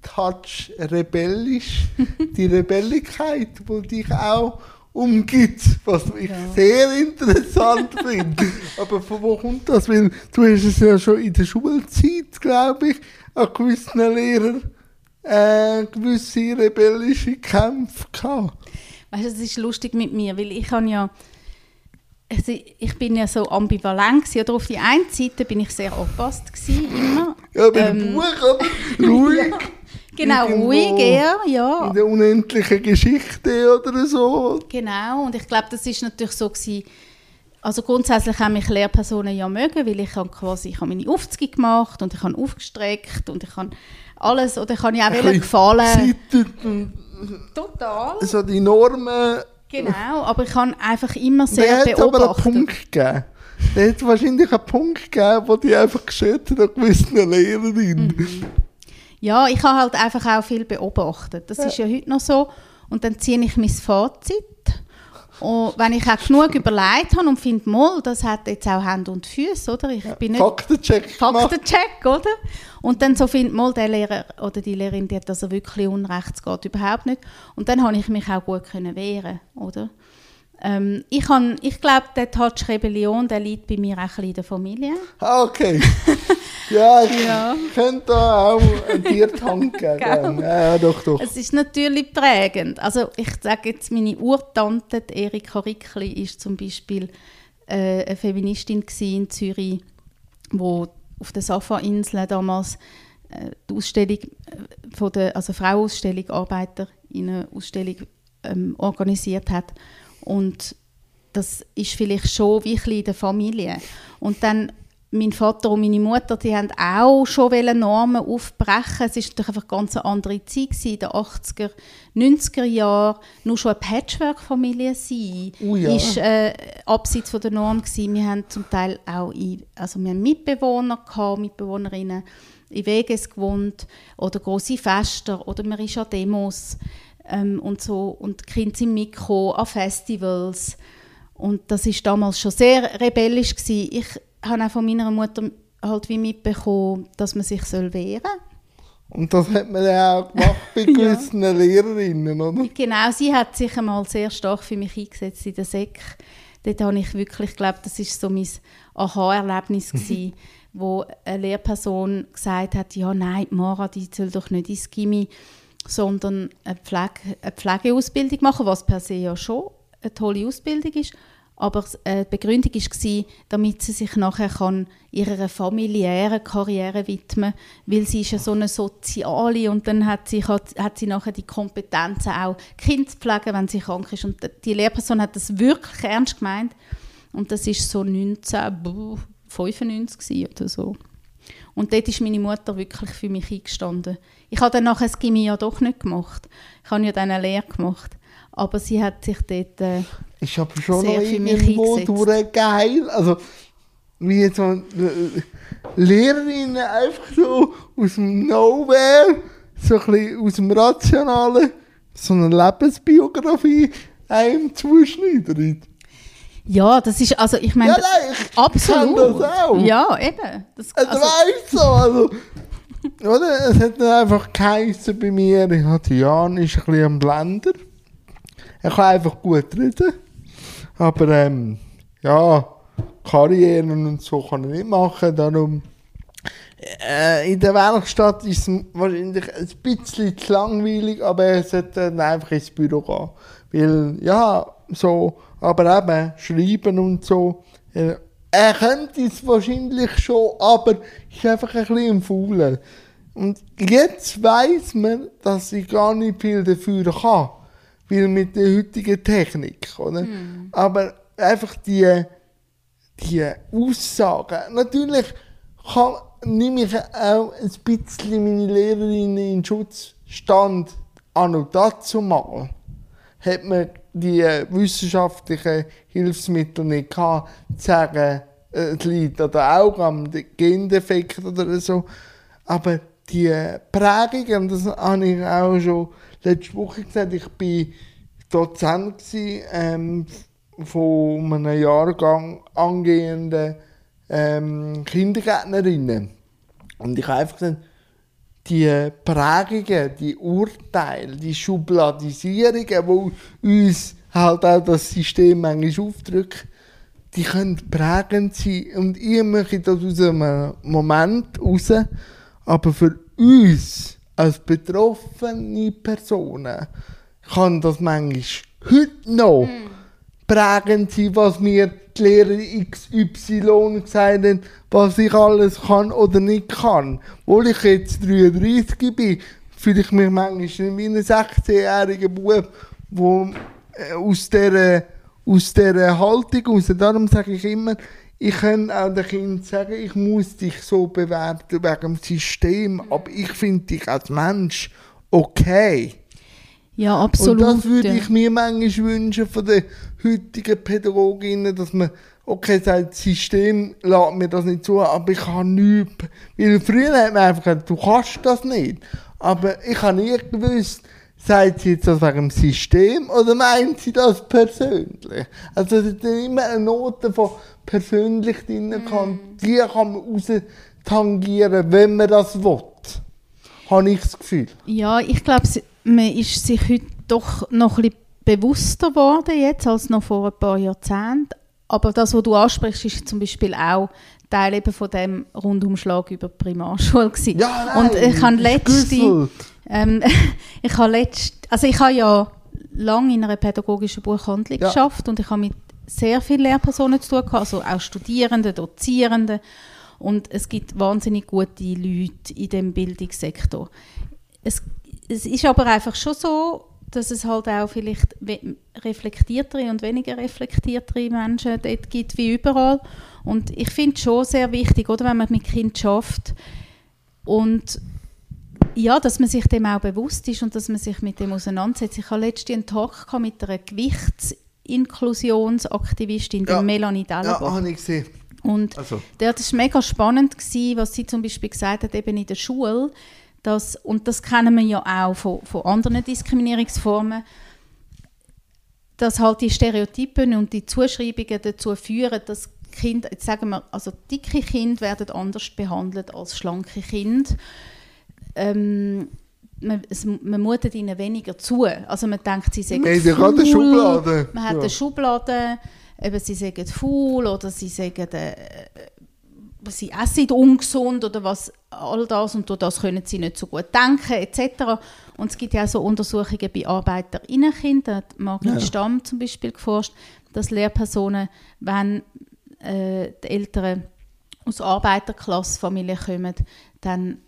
Touch rebellisch, die Rebelligkeit, die dich auch umgibt, was ich ja. sehr interessant finde. Aber von wo kommt das? Weil du hast es ja schon in der Schulzeit, glaube ich, an gewissen Lehrern äh, gewisse rebellische Kämpfe gehabt. Weißt du, es ist lustig mit mir, weil ich habe ja also ich bin ja so ambivalent gewesen, oder auf die einen Seite bin ich sehr angepasst gewesen, immer. Ja, bei Ähm, Buch, oder? Ruhig. Genau, ruhig eher, ja. In der unendlichen Geschichte oder so. Genau, und ich glaube, das ist natürlich so gewesen, also grundsätzlich haben mich Lehrpersonen ja mögen, weil ich habe quasi, ich habe meine Aufzüge gemacht und ich habe aufgestreckt und ich habe alles, oder ich habe ja auch gefallen. Total. so die Normen. Genau, aber ich habe einfach immer sehr hat es aber einen beobachtet. Punkt gegeben. Da hat wahrscheinlich einen Punkt gegeben, wo die einfach gestört hat an gewissen Lehrerinnen. Mhm. Ja, ich habe halt einfach auch viel beobachtet. Das ist ja heute noch so. Und dann ziehe ich mein Fazit. Und wenn ich auch genug überlegt habe und finde, mal, das hat jetzt auch Hände und Füße, oder? Ich bin nicht Faktencheck. Faktencheck, oder? Und dann so findet mal der Lehrer oder die Lehrerin, die hat also wirklich Unrecht, es geht überhaupt nicht. Und dann habe ich mich auch gut können wehren, oder? Ähm, ich han, ich glaube, der Touch Rebellion, der liegt bei mir auch ein bisschen in der Familie. Ah, okay. ja, ich Ja. könnte da auch Hand geben. Gell? ja, doch, doch. Es ist natürlich prägend. Also ich sage jetzt, meine Urtante, Erika Rickli, ist zum Beispiel äh, eine Feministin in Zürich, wo auf der Safa-Insel damals äh, die Ausstellung äh, von der, also Frauenausstellung, Arbeiterinnen-Ausstellung ähm, organisiert hat. Und das ist vielleicht schon wie ein bisschen in der Familie. Und dann mein Vater und meine Mutter, die haben auch schon Normen aufbrechen. Es ist natürlich einfach ganz eine andere Zeit gewesen, in den 80er, 90er Jahren. Nur schon eine Patchwork-Familie sein, Oh ja. ist äh, abseits von der Norm gewesen. Wir haben zum Teil auch in, also wir haben Mitbewohner gehabt, Mitbewohnerinnen in Weges gewohnt oder große Feste oder man ist an Demos ähm, und so und die Kinder sind mitgekommen an Festivals und das ist damals schon sehr rebellisch gewesen. Ich habe auch von meiner Mutter halt wie mitbekommen, dass man sich soll wehren Und das hat man ja auch gemacht bei gewissen Lehrerinnen, oder? Genau, sie hat sich einmal sehr stark für mich eingesetzt in der Sek. Dort habe ich wirklich, ich glaube, das ist so mein Aha-Erlebnis gewesen, wo eine Lehrperson gesagt hat, ja nein, die Mara, die soll doch nicht ins Gimmi, sondern eine, Pflege, eine Pflegeausbildung machen, was per se ja schon eine tolle Ausbildung ist. Aber äh, die Begründung war, damit sie sich nachher kann ihrer familiären Karriere widmen weil sie ist ja so eine Soziale und dann hat sie, hat, hat sie nachher die Kompetenzen auch Kind zu pflegen, wenn sie krank ist. Und die Lehrperson hat das wirklich ernst gemeint. Und das ist so 1995 gewesen oder so. Und dort ist meine Mutter wirklich für mich eingestanden. Ich habe dann nachher das Gimmi ja doch nicht gemacht. Ich habe ja dann eine Lehre gemacht. Aber sie hat sich dort... Äh, Ist aber schon Sehr noch für mich irgendwo eingesetzt. geil. Also, wie jetzt so äh, Lehrerinnen einfach so aus dem Nowhere, so ein bisschen aus dem Rationalen, so eine Lebensbiografie einem zuschneidern. Ja, das ist... Also ich meine... Ja, nein, ich Absolut. das auch. Ja, eben. Das, Also, also, weißt so, also, oder? Es hat dann einfach geheissen bei mir, ich hatte Jan ist ein bisschen am Blender. Er kann einfach gut reden. Aber, ähm, ja, Karrieren und so kann er nicht machen, darum. Äh, in der Werkstatt ist es wahrscheinlich ein bisschen zu langweilig, aber er sollte dann einfach ins Büro gehen. Weil, ja, so, aber eben, schreiben und so. Äh, er könnte es wahrscheinlich schon, aber ist einfach ein bisschen im Faulen. Und jetzt weiß man, dass ich gar nicht viel dafür kann. Weil mit der heutigen Technik, oder? Aber einfach die, die Aussagen. Natürlich kann, nehme ich auch ein bisschen meine Lehrerinnen in Schutz stand an und dazu mal. Hat man die wissenschaftlichen Hilfsmittel nicht gehabt, zu sagen, äh, es liegt an den Augen, am Gendefekt oder so. Aber die Prägungen, das habe ich auch schon letzte Woche gesagt, ich war Dozent gewesen, ähm, von einem Jahrgang angehenden ähm, Kindergärtnerinnen. Und ich habe einfach gesagt, die Prägungen, die Urteile, die Schubladisierungen, die uns halt auch das System manchmal aufdrückt, die können prägend sein. Und ich mache das aus einem Moment raus. Aber für uns als betroffene Personen kann das manchmal heute noch prägend sein, was wir die Lehrer XY gesagt haben, was ich alles kann oder nicht kann. Obwohl ich jetzt 33 bin, fühle ich mich manchmal wie ein 16-jähriger Bub, der aus dieser, aus dieser Haltung raus, darum sage ich immer, ich kann auch den Kindern sagen, ich muss dich so bewerten wegen dem System, aber ich finde dich als Mensch okay. Ja, absolut. Und das würde ich mir manchmal wünschen von den heutigen Pädagoginnen, dass man, okay, sagt, das System lässt mir das nicht zu, aber ich kann nichts. Weil früher hat man einfach gesagt, du kannst das nicht. Aber ich habe nie gewusst, sagt sie jetzt das wegen dem System oder meint sie das persönlich? Also es ist immer eine Note von persönlich drin, kann, die kann man raus tangieren, wenn man das will. Habe ich das Gefühl. Ja, ich glaube, man ist sich heute doch noch ein bisschen bewusster geworden jetzt als noch vor ein paar Jahrzehnten. Aber das, was du ansprichst, ist zum Beispiel auch Teil eben von dem Rundumschlag über die Primarschule gewesen. Ja, nein, Und ich habe letzte, ähm, ich habe letzt, also ich habe ja lange in einer pädagogischen Buchhandlung Ja. geschafft und ich habe mit sehr vielen Lehrpersonen zu tun gehabt, also auch Studierenden, Dozierenden und es gibt wahnsinnig gute Leute in dem Bildungssektor. Es, es ist aber einfach schon so, dass es halt auch vielleicht reflektiertere und weniger reflektiertere Menschen dort gibt wie überall. Und ich finde es schon sehr wichtig, oder, wenn man mit Kind schafft und ja, dass man sich dem auch bewusst ist und dass man sich mit dem auseinandersetzt. Ich hatte letztens einen Talk gehabt mit einer Gewichtsinklusionsaktivistin, Ja. der Melanie Ja, Dellenbach. habe ich gesehen. Und Also. der, das war mega spannend, gewesen, was sie zum Beispiel gesagt hat, eben in der Schule. Dass, und das kennen wir ja auch von, von anderen Diskriminierungsformen, dass halt die Stereotypen und die Zuschreibungen dazu führen, dass Kinder, jetzt sagen wir, also dicke Kinder werden anders behandelt als schlanke Kinder. Ähm, man, es, man mutet ihnen weniger zu. Also man denkt, sie sind haben ja gerade eine Schublade. Man hat Ja. eine Schublade, eben sie sagen faul oder sie sagen, äh, sie essen ungesund oder was, all das und durch das können sie nicht so gut denken etc. Und es gibt ja auch so Untersuchungen bei ArbeiterInnenkindern, hat Margret Ja. Stamm zum Beispiel geforscht, dass Lehrpersonen, wenn äh, die Eltern aus Arbeiterklassefamilien kommen, dann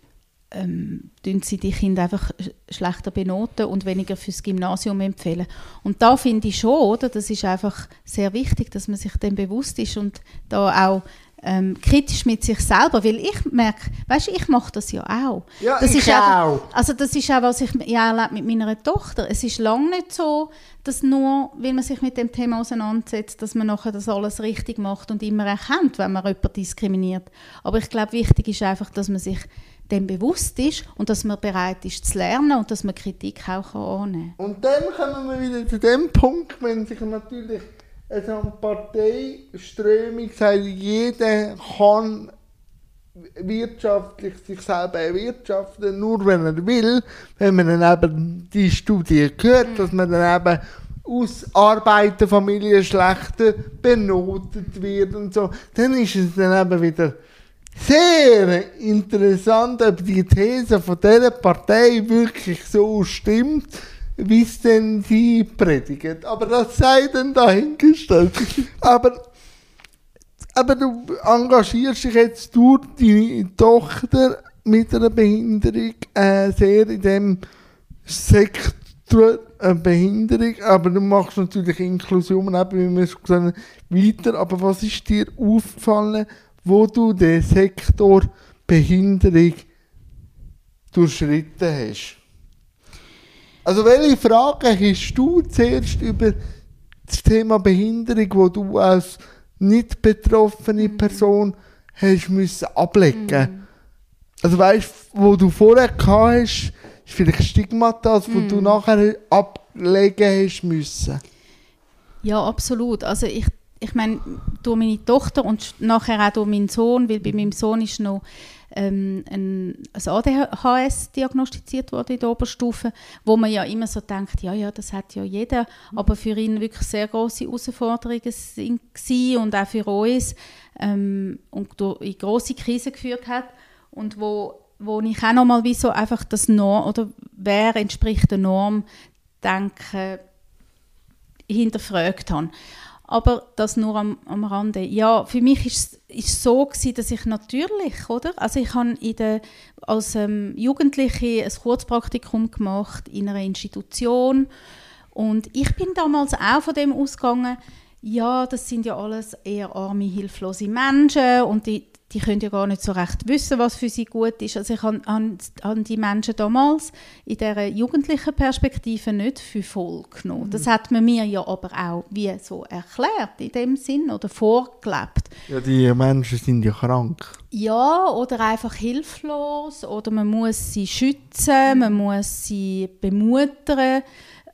ähm, sie die Kinder einfach sch- schlechter benoten und weniger fürs Gymnasium empfehlen. Und da finde ich schon, oder, das ist einfach sehr wichtig, dass man sich dem bewusst ist und da auch ähm, kritisch mit sich selber, weil ich merke, weißt du, ich mache das ja auch. Ja, das ich ist einfach- auch. Also das ist auch, was ich ja erlebe mit meiner Tochter. Es ist lange nicht so, dass nur, weil man sich mit dem Thema auseinandersetzt, dass man nachher das alles richtig macht und immer erkennt, wenn man jemanden diskriminiert. Aber ich glaube, wichtig ist einfach, dass man sich dem bewusst ist und dass man bereit ist zu lernen und dass man Kritik auch kann annehmen kann. Und dann kommen wir wieder zu dem Punkt, wenn sich natürlich also eine Parteiströmung sagt, jeder kann wirtschaftlich sich selber erwirtschaften, nur wenn er will, wenn man dann eben die Studie gehört, dass man dann eben aus Arbeiterfamilien schlechter benotet wird und so, dann ist es dann eben wieder sehr interessant, ob die These von dieser Partei wirklich so stimmt, wie es denn sie predigen. Aber das sei dann dahingestellt. Aber, aber du engagierst dich jetzt durch deine Tochter mit einer Behinderung äh, sehr in dem Sektor äh, Behinderung, aber du machst natürlich Inklusion, eben, wie wir schon gesagt haben, weiter. Aber was ist dir aufgefallen, wo du den Sektor Behinderung durchschritten hast? Also welche Fragen hast du zuerst über das Thema Behinderung, wo du als nicht betroffene Person hast müssen ablegen? Also weißt, wo du vorher gehabt hast, ist vielleicht Stigmata, wo du nachher ablegen hast müssen. Ja, absolut. Also ich, ich meine, durch meine Tochter und nachher auch durch meinen Sohn, weil bei meinem Sohn ist noch ähm, ein, ein ADHS diagnostiziert worden in der Oberstufe, wo man ja immer so denkt, ja, ja, das hat ja jeder, aber für ihn wirklich sehr große Herausforderungen sind und auch für uns ähm, und in große Krisen geführt hat und wo, wo ich auch nochmal wie so einfach das Norm, oder wer entspricht der Norm, denke, hinterfragt habe. Aber das nur am, am Rande. Ja, für mich ist es so gewesen, dass ich natürlich, oder? Also ich habe als ähm, Jugendliche ein Kurzpraktikum gemacht in einer Institution und ich bin damals auch von dem ausgegangen, ja, das sind ja alles eher arme, hilflose Menschen und die, die können ja gar nicht so recht wissen, was für sie gut ist. Also ich habe, habe die Menschen damals in dieser jugendlichen Perspektive nicht für voll genommen. Das hat man mir ja aber auch wie so erklärt in dem Sinn oder vorgelebt. Ja, die Menschen sind ja krank. Ja, oder einfach hilflos oder man muss sie schützen, man muss sie bemuttern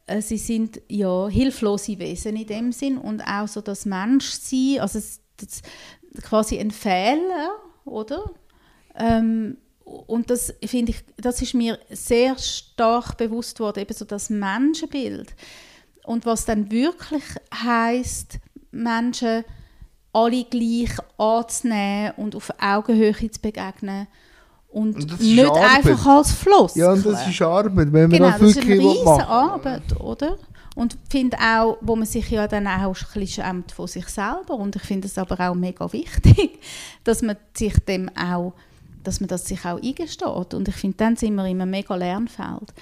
äh, sie sind ja hilflose Wesen in dem Sinn und auch so das Menschsein, also das, das, quasi ein Fehler, oder? Ähm, und das finde ich, das ist mir sehr stark bewusst worden, eben so das Menschenbild und was dann wirklich heißt, Menschen alle gleich anzunehmen und auf Augenhöhe zu begegnen und, und nicht einfach als Fluss. Ja, und das ist Arbeit, wenn man genau, das wirklich das ist eine machen Arbeit, oder? Und finde auch, wo man sich ja dann auch ein bisschen schämt von sich selber und ich finde es aber auch mega wichtig, dass man sich dem auch, dass man das sich auch eingesteht und ich finde, dann sind wir in einem mega Lernfeld.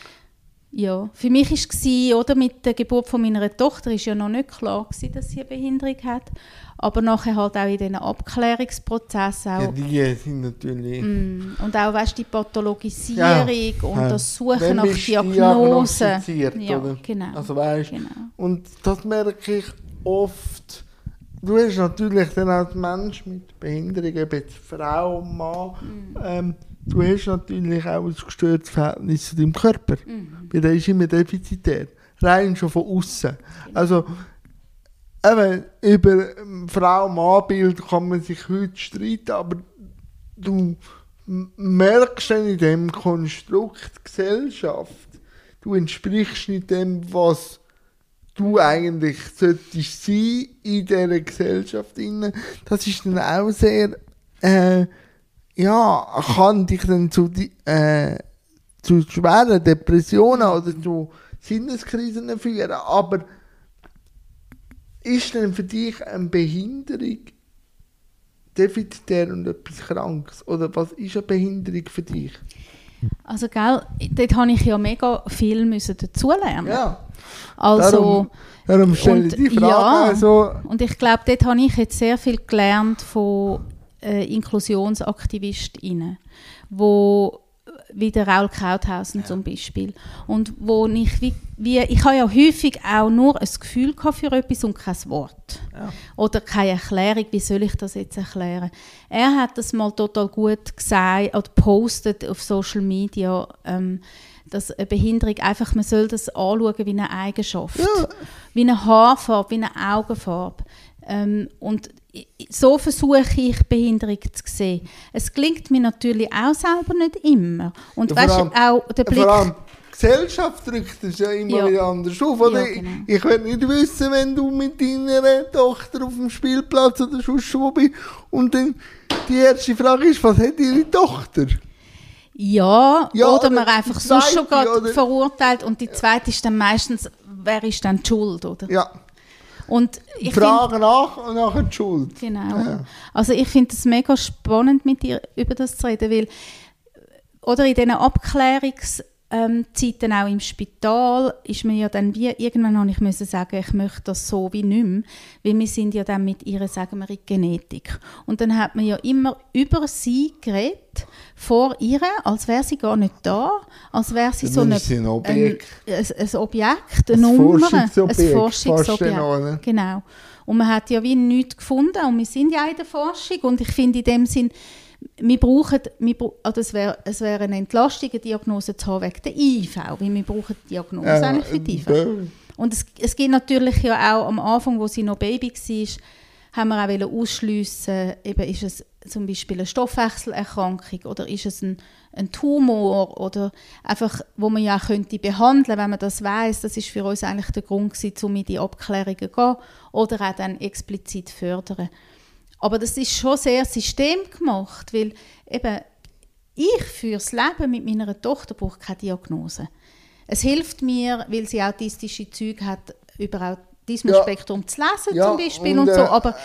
Ja, für mich war es, oder, mit der Geburt von meiner Tochter ist ja noch nicht klar gewesen, dass sie eine Behinderung hat. Aber nachher halt auch in diesen Abklärungsprozessen. Auch, ja, die sind natürlich... Mm, und auch, weißt die Pathologisierung ja, und ja. das Suchen nach Diagnosen. Ja, oder? genau. Also weißt, genau. Und das merke ich oft. Du hast natürlich dann als Mensch mit Behinderung, ob jetzt Frau, Mann, mm. ähm, du hast natürlich auch ein gestörtes Verhältnis zu deinem Körper. Mhm. Weil der ist immer defizitär. Rein schon von außen. Also, eben, über Frau-Mann-Bild kann man sich heute streiten, aber du merkst dann in dem Konstrukt Gesellschaft, du entsprichst nicht dem, was du eigentlich solltest sein in dieser Gesellschaft. Das ist dann auch sehr äh, ja, kann dich dann zu, äh, zu schweren Depressionen oder zu Sinneskrisen führen. Aber ist denn für dich eine Behinderung defizitär und etwas Krankes? Oder was ist eine Behinderung für dich? Also, gell, dort habe ich ja mega viel müssen dazulernen. Ja. Also, darum, darum stelle ich die Frage. Ja, also, und ich glaube, dort habe ich jetzt sehr viel gelernt von äh, InklusionsaktivistInnen, wo wie der Raul Krauthausen ja. zum Beispiel. Und wo ich wie, wie, ich habe ja häufig auch nur ein Gefühl für etwas und kein Wort. Ja. Oder keine Erklärung, wie soll ich das jetzt erklären. Er hat das mal total gut gesagt oder postet auf Social Media, ähm, dass eine Behinderung einfach, man soll das anschauen wie eine Eigenschaft. Ja. Wie eine Haarfarbe, wie eine Augenfarbe. Ähm, und so versuche ich Behinderung zu sehen. Es gelingt mir natürlich auch selber nicht immer. Und ja, weißt, auch der Blick... Vor allem die Gesellschaft drückt es ja immer ja. wieder anders auf. Oder? Ja, genau. Ich will nicht wissen, wenn du mit deiner Tochter auf dem Spielplatz oder sonst wo bist und dann die erste Frage ist, was hat ihre Tochter? Ja, ja oder, oder man einfach so schon gerade verurteilt und die zweite ist dann meistens, wer ist dann die Schuld, oder? Ja. Und ich Frage find, nach und nachher die Schuld. Genau. Ja. Also ich finde es mega spannend, mit dir über das zu reden, weil oder in diesen Abklärungs- ähm, auch im Spital ist mir ja dann wie, irgendwann habe ich müssen sagen, ich möchte das so wie nicht mehr, weil wir sind ja dann mit ihrer, sagen wir, Genetik. Und dann hat man ja immer über sie geredet, vor ihr, als wäre sie gar nicht da, als wäre sie so eine, ein Objekt, ein, ein, ein Objekt, eine ein Nummer, Forschungsobjekt, ein Forschungsobjekt. Genau. Und man hat ja wie nichts gefunden und wir sind ja in der Forschung und ich finde in dem Sinn, wir brauchen, wir, also es wäre es wär eine Entlastung, eine Diagnose zu haben wegen der IV, weil wir brauchen die Diagnose äh, eigentlich für die IV. Äh, und es, es gibt natürlich ja auch am Anfang, wo sie noch Baby war, haben wir auch ausschliessen, eben ist es zum Beispiel eine Stoffwechselerkrankung oder ist es ein, ein Tumor oder einfach, wo man ja auch könnte behandeln, wenn man das weiß. Das ist für uns eigentlich der Grund gewesen, um in die Abklärungen zu gehen oder auch dann explizit fördern. Aber das ist schon sehr systemgemacht, weil eben ich fürs Leben mit meiner Tochter brauche keine Diagnose. Es hilft mir, weil sie autistische Züge hat, überhaupt Autismus-Spektrum zu lesen Ja, zum Beispiel und, und, so, äh, aber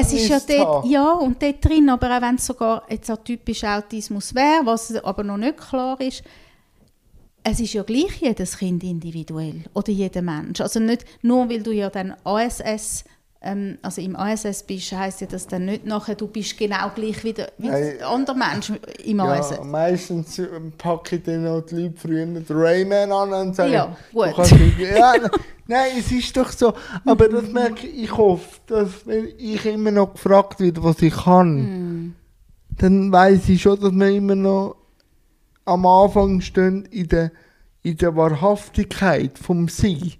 es ist ja dort, ja, und dort drin, aber auch wenn es sogar jetzt auch typisch Autismus wäre, was aber noch nicht klar ist, es ist ja gleich jedes Kind individuell oder jeder Mensch. Also nicht nur, weil du ja dann ASS, ähm, also im ASS bist, heisst ja das dann nicht nachher, du bist genau gleich wie der, wie Nein. der andere Mensch im ASS. Ja, meistens äh, packe ich dann auch die Leute früher den Rayman an und sage, Ja, gut. du kannst nicht- ja, nein, es ist doch so. Aber das merke ich, ich hoffe, dass wenn ich immer noch gefragt werde, was ich kann, Mhm. dann weiß ich schon, dass wir immer noch am Anfang stehen in der, in der Wahrhaftigkeit vom Sein.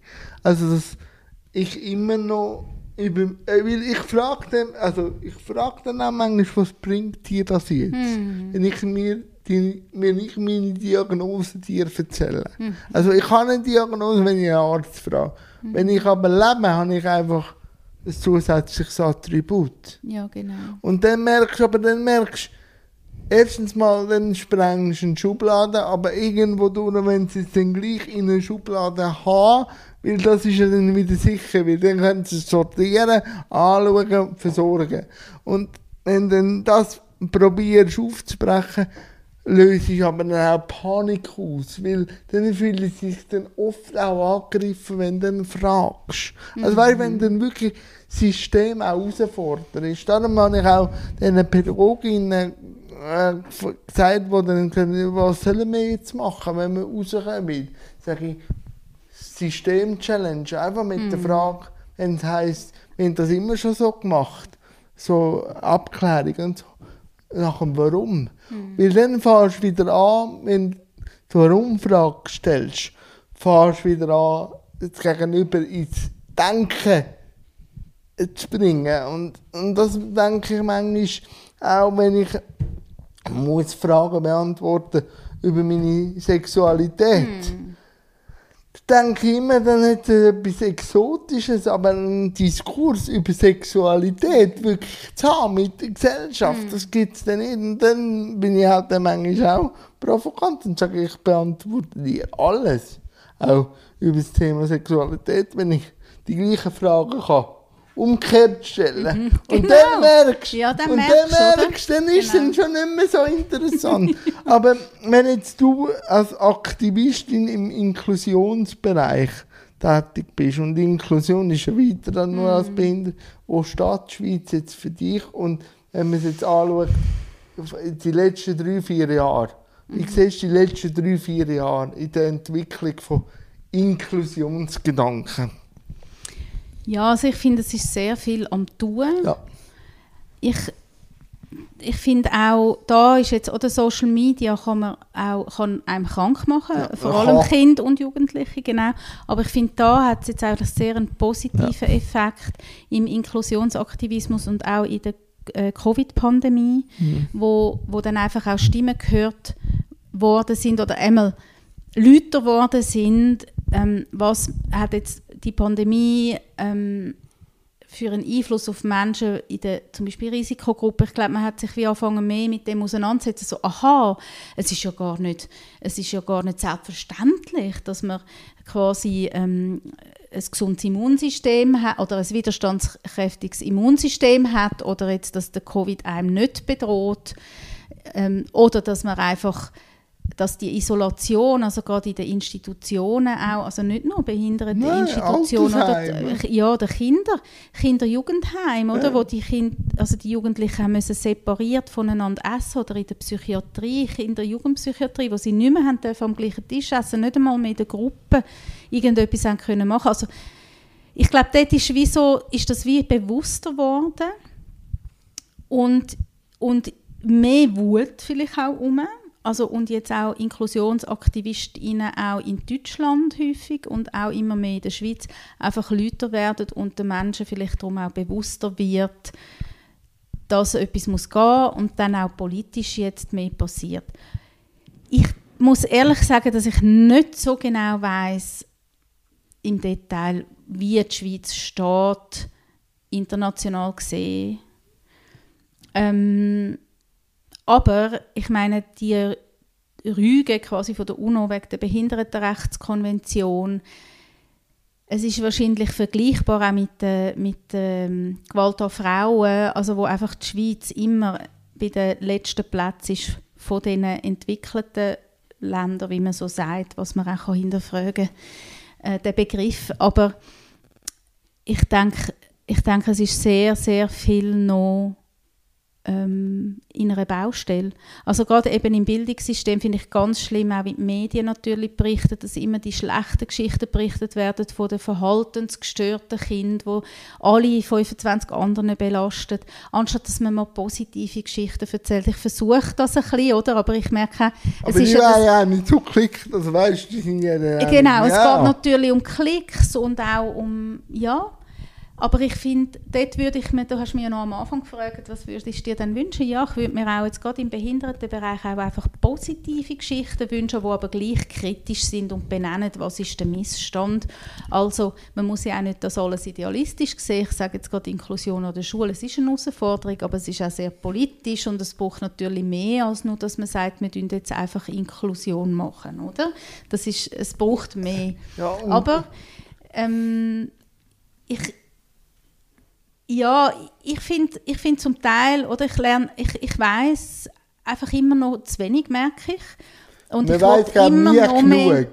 Also, dass ich immer noch über, äh, weil ich frage dann, also ich frage dann auch manchmal, was bringt dir das jetzt? Wenn ich mir, die, wenn ich meine Diagnose dir erzähle. Also ich habe eine Diagnose, wenn ich einen Arzt frage. Wenn ich aber lebe, habe ich einfach ein zusätzliches Attribut. Ja, genau. Und dann merkst du, aber dann merkst du, erstens mal, dann sprengst du eine Schublade, aber irgendwo durch, wenn sie es dann gleich in eine Schublade haben, weil das ist ja dann wieder sicher, weil dann können sie es sortieren, anschauen, versorgen. Und wenn du dann das probierst aufzubrechen, löst ich aber dann auch Panik aus, weil dann fühlen sie sich dann oft auch angegriffen, wenn du dann fragst. Also weißt, wenn dann wirklich das System auch herausfordert ist. Darum habe ich auch diesen Pädagoginnen äh, gesagt, die dann gesagt was sollen wir jetzt machen, wenn wir rauskommen? Sage ich, System-Challenge, einfach mit der Frage, wenn es heisst, wir haben das immer schon so gemacht, so Abklärung und so, nach dem Warum. Weil dann fährst du wieder an, wenn du eine Warum-Frage stellst, fährst du wieder an, das Gegenüber ins Denken zu bringen. Und, und das denke ich manchmal, auch wenn ich muss Fragen beantworten über meine Sexualität. Da denke ich immer, dann hat es etwas Exotisches, aber einen Diskurs über Sexualität wirklich zu haben mit der Gesellschaft, das gibt es dann nicht. Und dann bin ich halt dann manchmal auch provokant und sage, ich beantworte dir alles. Auch über das Thema Sexualität, wenn ich die gleichen Fragen kann. Umgekehrt stellen. Und Genau. dann merkst Ja, dann und merkst du, dann merkst, dann ist Genau. es schon nicht mehr so interessant. Aber wenn jetzt du als Aktivistin im Inklusionsbereich tätig bist und Inklusion ist ja weiter dann nur Mhm. als Behinderung, wo steht die Schweiz jetzt für dich? Und wenn man es jetzt anschaut, die letzten drei, vier Jahre, Mhm. wie siehst du die letzten drei, vier Jahre in der Entwicklung von Inklusionsgedanken? Ja, also ich finde, es ist sehr viel am Tun. Ja. Ich, ich finde auch, da ist jetzt, oder Social Media kann, man auch, kann einem krank machen, Ja, vor kann. allem Kinder und Jugendliche, genau. Aber ich finde, da hat es jetzt eigentlich sehr einen positiven Effekt im Inklusionsaktivismus und auch in der äh, Covid-Pandemie, wo, wo dann einfach auch Stimmen gehört worden sind oder einmal Leute geworden sind, ähm, was hat jetzt die Pandemie ähm, für einen Einfluss auf Menschen in der zum Beispiel Risikogruppe. Ich glaube, man hat sich wie angefangen mehr mit dem auseinanderzusetzen. So, aha, es ist ja gar nicht, es ist ja gar nicht selbstverständlich, dass man quasi ähm, ein gesundes Immunsystem hat oder ein widerstandskräftiges Immunsystem hat oder jetzt, dass der Covid einem nicht bedroht ähm, oder dass man einfach dass die Isolation, also gerade in den Institutionen auch, also nicht nur behinderte Nein, Institutionen, oder, Altersheime. ja, der Kinder, Kinder-Jugendheim, oder, Ja. wo die Kinder, also die Jugendlichen haben müssen separiert voneinander essen oder in der Psychiatrie, Kinder-Jugendpsychiatrie, wo sie nicht mehr haben dürfen am gleichen Tisch essen, nicht einmal mehr in der Gruppe irgendetwas haben können machen. Also ich glaube, dort ist, wie so, ist das wie bewusster geworden und, und mehr Wut vielleicht auch um. Also und jetzt auch InklusionsaktivistInnen auch in Deutschland häufig und auch immer mehr in der Schweiz einfach lauter werden und den Menschen vielleicht darum auch bewusster wird, dass etwas muss gehen und dann auch politisch jetzt mehr passiert. Ich muss ehrlich sagen, dass ich nicht so genau weiß im Detail, wie die Schweiz steht, international gesehen. Ähm, aber ich meine, die Rüge quasi von der UNO wegen der Behindertenrechtskonvention, es ist wahrscheinlich vergleichbar auch mit, äh, mit ähm, Gewalt an Frauen, also wo einfach die Schweiz immer bei den letzten Plätzen ist von den entwickelten Ländern, wie man so sagt, was man auch hinterfragen kann, äh, der Begriff. Aber ich denke, ich denke, es ist sehr, sehr viel noch ähm, in einer Baustelle. Also gerade eben im Bildungssystem finde ich ganz schlimm, auch wie die Medien natürlich berichten, dass immer die schlechten Geschichten berichtet werden von den verhaltensgestörten Kindern, wo alle 25 anderen belastet, anstatt dass man mal positive Geschichten erzählt. Ich versuche das ein bisschen, oder? aber ich merke, aber es ist ja, ja nicht so Klick, also weißt, sind ja Genau, es geht natürlich um Klicks und auch um, ja, aber ich finde, dort würde ich mir, du hast mich ja noch am Anfang gefragt, was würdest du dir denn wünschen? Ja, ich würde mir auch jetzt gerade im Behindertenbereich auch einfach positive Geschichten wünschen, die aber gleich kritisch sind und benennen, was ist der Missstand. Also man muss ja auch nicht das alles idealistisch sehen. Ich sage jetzt gerade Inklusion an der Schule, es ist eine Herausforderung, aber es ist auch sehr politisch und es braucht natürlich mehr als nur, dass man sagt, wir tun jetzt einfach Inklusion machen, oder? Das ist, es braucht mehr. Ja, aber ähm, ich ja, ich finde ich find zum Teil, oder ich lerne, ich, ich weiß einfach immer noch zu wenig, merke ich. Und Man ich weiß immer noch genug. Mehr,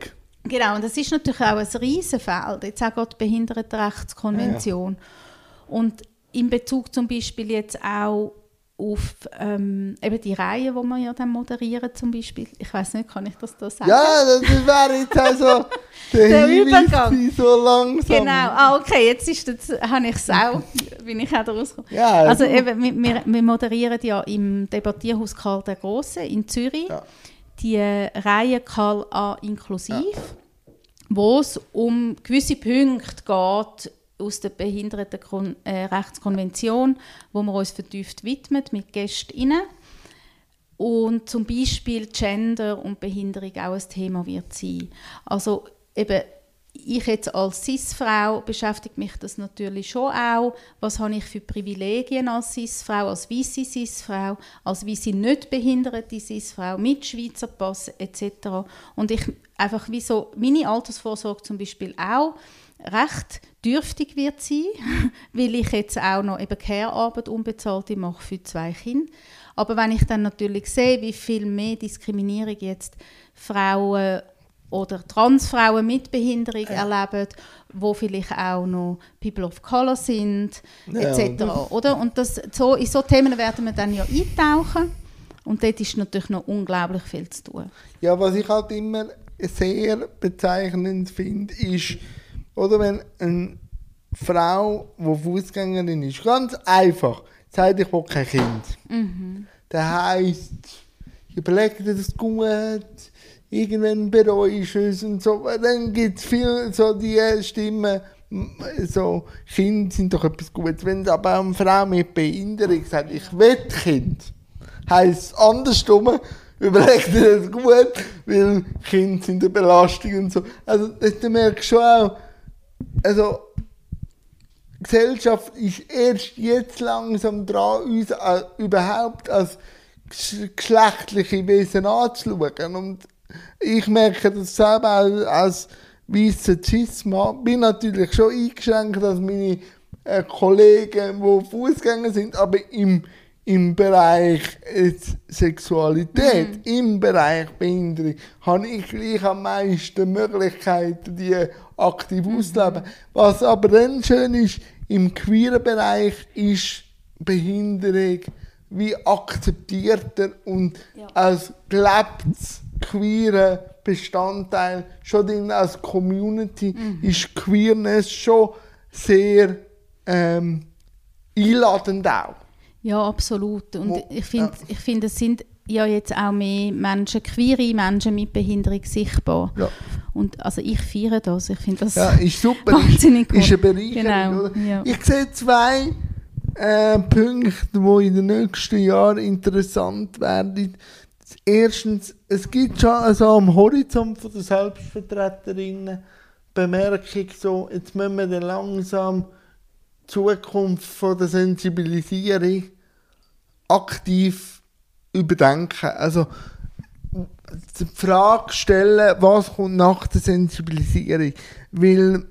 genau, und das ist natürlich auch ein Riesenfeld, jetzt auch die Behindertenrechtskonvention. Ja. Und in Bezug zum Beispiel jetzt auch auf ähm, eben die Reihe, die wir ja dann moderieren zum Beispiel. Ich weiß nicht, kann ich das da sagen? Ja, das wäre jetzt also der, der Übergang. so langsam. Genau, ah, okay, jetzt ist das, habe ich es auch, bin ich auch daraus gekommen. Ja, also eben, wir, wir, moderieren ja im Debattierhaus Karl der Große in Zürich ja. die Reihe Karl A inklusiv, ja. wo es um gewisse Punkte geht, aus der Behindertenrechtskonvention, wo wir uns vertieft widmen mit Gästinnen. Und zum Beispiel Gender und Behinderung auch ein Thema wird sein. Also eben, ich jetzt als Cis-Frau beschäftigt mich das natürlich schon auch. Was habe ich für Privilegien als Cis-Frau, als weiße Cis-Frau, als weiße nicht behinderte Cis-Frau mit Schweizer Pass etc. Und ich einfach wie so meine Altersvorsorge zum Beispiel auch recht dürftig wird sein, weil ich jetzt auch noch eben Care-Arbeit unbezahlte mache für zwei Kinder. Aber wenn ich dann natürlich sehe, wie viel mehr Diskriminierung jetzt Frauen oder Transfrauen mit Behinderung ja. erleben, wo vielleicht auch noch People of Color sind, ja, etc. Oder? Und das, so, in so Themen werden wir dann ja eintauchen. Und dort ist natürlich noch unglaublich viel zu tun. Ja, was ich halt immer sehr bezeichnend finde, ist, oder wenn eine Frau, die Fußgängerin ist, ganz einfach, sagt, ich will kein Kind. Mhm. Das heisst, überleg dir das gut, irgendwann bereust du es und so. Dann gibt es viele so die Stimmen, so, Kinder sind doch etwas Gutes. Wenn aber eine Frau mit Behinderung sagt, ich will Kind, heisst es andersrum, überleg dir das gut, weil Kinder sind eine Belastung und so. Also, das merkst du schon auch, also Gesellschaft ist erst jetzt langsam dran, uns äh, überhaupt als geschlechtliche Wesen anzuschauen. Und ich merke das selber als, als weißer Cis-Mann. Bin natürlich schon eingeschränkt, dass meine äh, Kollegen, die Fußgänger sind, aber im, im Bereich Sexualität, mhm. im Bereich Behinderung, habe ich gleich am meisten Möglichkeiten, die aktiv mhm. ausleben. Was aber dann schön ist, im queeren Bereich ist Behinderung wie akzeptierter und ja. als gelebtes queerer Bestandteil schon in als Community mhm. ist Queerness schon sehr ähm, einladend auch. Ja, absolut. Und Wo, ich finde, ja. find, es sind ja jetzt auch mehr Menschen, queere Menschen mit Behinderung sichtbar. Ja. Und also ich feiere das. Ich finde das ja, ist super. wahnsinnig ist, ist eine Bereicherung. Genau, ja. Ich sehe zwei äh, Punkte, die in den nächsten Jahren interessant werden. Erstens, es gibt schon also am Horizont von der Selbstvertreterinnen Bemerkung so, jetzt müssen wir dann langsam Zukunft von der Sensibilisierung aktiv überdenken. Also die Frage stellen, was kommt nach der Sensibilisierung. Weil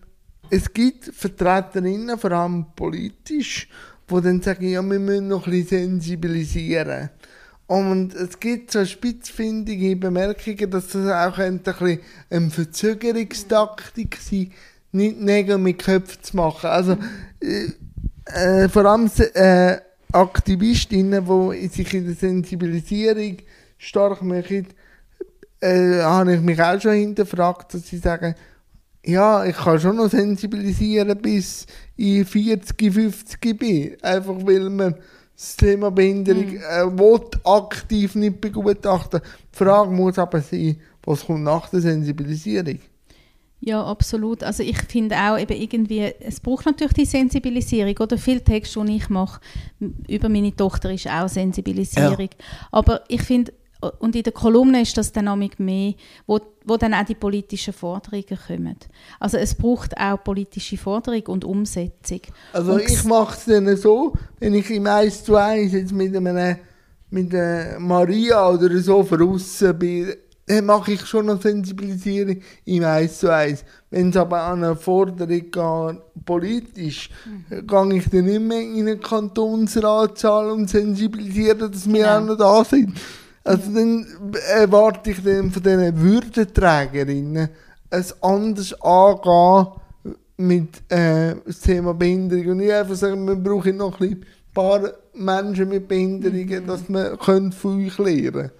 es gibt Vertreterinnen, vor allem politisch, die dann sagen, ja, wir müssen noch ein bisschen sensibilisieren. Und es gibt so spitzfindige Bemerkungen, dass das auch ein bisschen eine Verzögerungstaktik sein nicht Nägel mit Köpfen zu machen. Also, äh, äh, vor allem äh, Aktivistinnen, die sich in der Sensibilisierung stark machen, äh, habe ich mich auch schon hinterfragt, dass sie sagen, ja, ich kann schon noch sensibilisieren, bis ich 40, 50 bin. Einfach weil man das Thema Behinderung mhm. äh, will aktiv nicht begutachten. Die Frage muss aber sein, was kommt nach der Sensibilisierung? Ja, absolut. Also ich finde auch eben irgendwie, es braucht natürlich die Sensibilisierung. Oder viele Texte, die ich mache über meine Tochter, ist auch Sensibilisierung. Ja. Aber ich finde, und in der Kolumne ist das dann auch mehr, wo, wo dann auch die politischen Forderungen kommen. Also es braucht auch politische Forderung und Umsetzung. Also und ich mache es dann so, wenn ich im 1 zu 1 jetzt mit einer mit einer Maria oder so voraus bin, dann mache ich schon noch Sensibilisierung im 1 zu 1. Wenn es aber an eine Forderung geht, politisch, mhm. gehe ich dann nicht mehr in einen Kantonsratsaal und sensibilisiere, dass wir genau. auch noch da sind. Also dann erwarte ich dann von diesen Würdenträgerinnen ein anderes Angehen mit äh, das Thema Behinderung. Und nicht einfach sagen, wir brauchen noch ein paar Menschen mit Behinderungen, mhm. dass wir können von euch lernen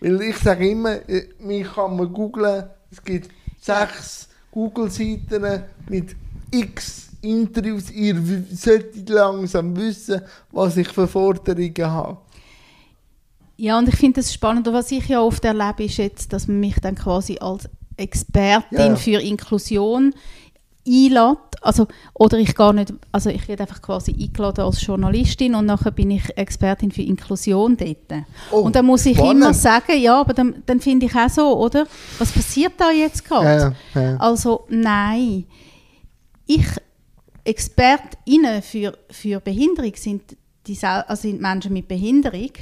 Weil ich sage immer, äh, mich kann man googlen, es gibt sechs Google-Seiten mit x Interviews. Ihr solltet langsam wissen, was ich für Forderungen habe. Ja, und ich finde es spannend. Und was ich ja oft erlebe, ist jetzt, dass man mich dann quasi als Expertin ja. für Inklusion einlädt. Also, oder ich gar nicht, also ich werde einfach quasi eingeladen als Journalistin und nachher bin ich Expertin für Inklusion dort. Oh, und dann muss ich spannend. immer sagen, ja, aber dann, dann finde ich auch so, oder? Was passiert da jetzt gerade? Ja, ja. Also, nein. Ich, ExpertInnen für, für Behinderung sind, die, also sind Menschen mit Behinderung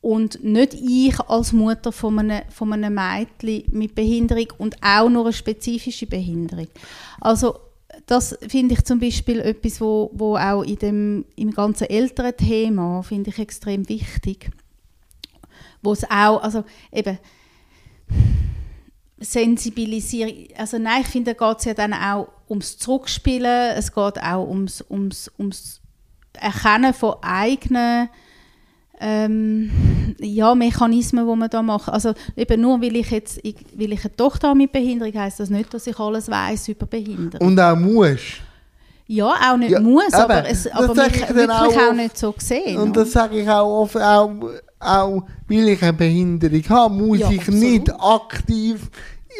und nicht ich als Mutter von einem, von einem Mädchen mit Behinderung und auch nur eine spezifische Behinderung. Also das finde ich zum Beispiel etwas, wo, wo auch in dem, im ganzen älteren Thema finde ich extrem wichtig. Wo es auch, also eben Sensibilisierung, also nein, ich finde, da geht es ja dann auch ums Zurückspielen, es geht auch ums, ums, ums Erkennen von eigenen ähm, ja, Mechanismen, die man da macht. Also eben nur, weil ich jetzt weil ich eine Tochter habe mit Behinderung, heisst das nicht, dass ich alles weiß über Behinderung. Und auch muss. Ja, auch nicht ja, muss, aber, aber, es, aber mich wirklich auch, auch, nicht so gesehen. Und das sage ich auch oft, auch, auch weil ich eine Behinderung habe, muss ja, ich absolut. nicht aktiv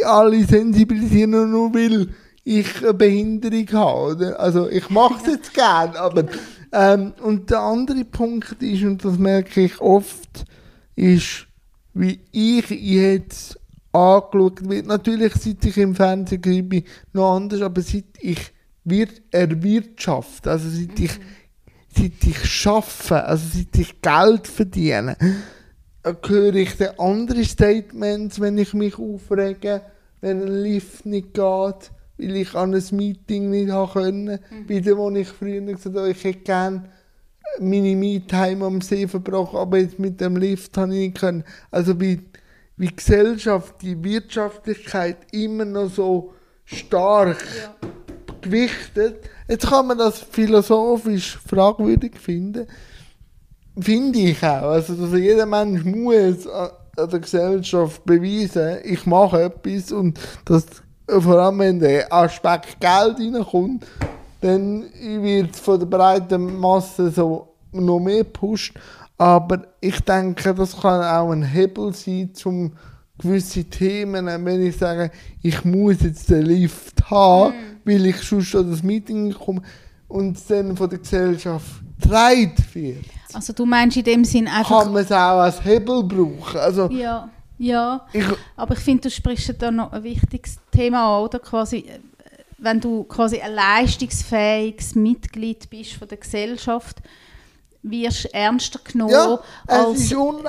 alle sensibilisieren, nur weil ich eine Behinderung habe. Also ich mache es jetzt gerne, aber ähm, und der andere Punkt ist, und das merke ich oft, ist, wie ich jetzt angeschaut wird. Natürlich, seit ich im Fernsehen bin, noch anders, aber seit ich wird erwirtschaftet, also seit ich, seit ich schaffe, also seit ich Geld verdiene, höre ich dann andere Statements, wenn ich mich aufrege, wenn ein Lift nicht geht weil ich an ein Meeting nicht haben können. Mhm. Bei dem, wo ich früher gesagt habe, ich hätte gerne meine Me-Time am See verbracht, aber jetzt mit dem Lift habe ich nicht können. Also wie, wie Gesellschaft, die Wirtschaftlichkeit immer noch so stark ja. gewichtet. Jetzt kann man das philosophisch fragwürdig finden. Finde ich auch. Also, dass jeder Mensch muss an der Gesellschaft beweisen, ich mache etwas und das vor allem wenn der Aspekt Geld reinkommt, dann wird es von der breiten Masse so noch mehr gepusht. Aber ich denke, das kann auch ein Hebel sein, um gewisse Themen, wenn ich sage, ich muss jetzt den Lift haben, mm. weil ich sonst an das Meeting komme und dann von der Gesellschaft getragen wird. Also du meinst in dem Sinn einfach... Kann man es auch als Hebel brauchen. Also, ja. Ja, ich, aber ich finde, du sprichst da noch ein wichtiges Thema an, oder? Quasi, wenn du quasi ein leistungsfähiges Mitglied bist von der Gesellschaft, wirst du ernster genommen ja, als ist und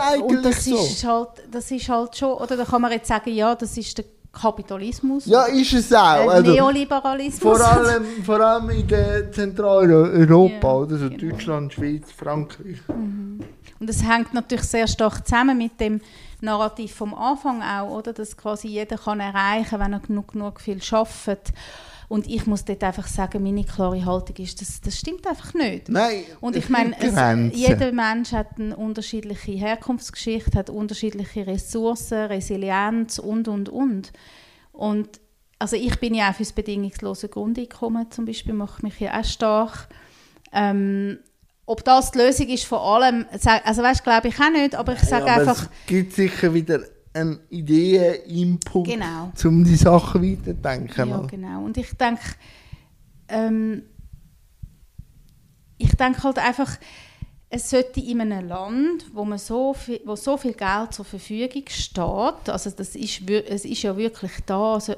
das so. ist halt das ist halt schon oder da kann man jetzt sagen ja das ist der Kapitalismus. Ja, ist es auch. Äh, Also, Neoliberalismus. vor, allem, vor allem in der Zentraleuropa, Ja, oder? So genau. Deutschland, Schweiz, Frankreich. Und es hängt natürlich sehr stark zusammen mit dem Narrativ vom Anfang auch, oder? Dass quasi jeder kann erreichen, wenn er genug, genug viel schafft. Und ich muss dort einfach sagen, meine klare Haltung ist, das, das stimmt einfach nicht. Nein, Und ich meine, es, jeder Mensch hat eine unterschiedliche Herkunftsgeschichte, hat unterschiedliche Ressourcen, Resilienz und, und, und. Und also ich bin ja auch für das bedingungslose Grundeinkommen zum Beispiel, mache mich ja auch stark. Ähm, ob das die Lösung ist von allem, also weißt, glaube ich auch nicht, aber ich sage Ja, einfach, Es gibt sicher wieder einen Ideen-Input, Genau. um die Sachen weiterzudenken. Ja, genau. Und ich denke, ähm, ich denke halt einfach, es sollte in einem Land, wo, man so viel, wo so viel Geld zur Verfügung steht, also das ist, es ist ja wirklich da, so,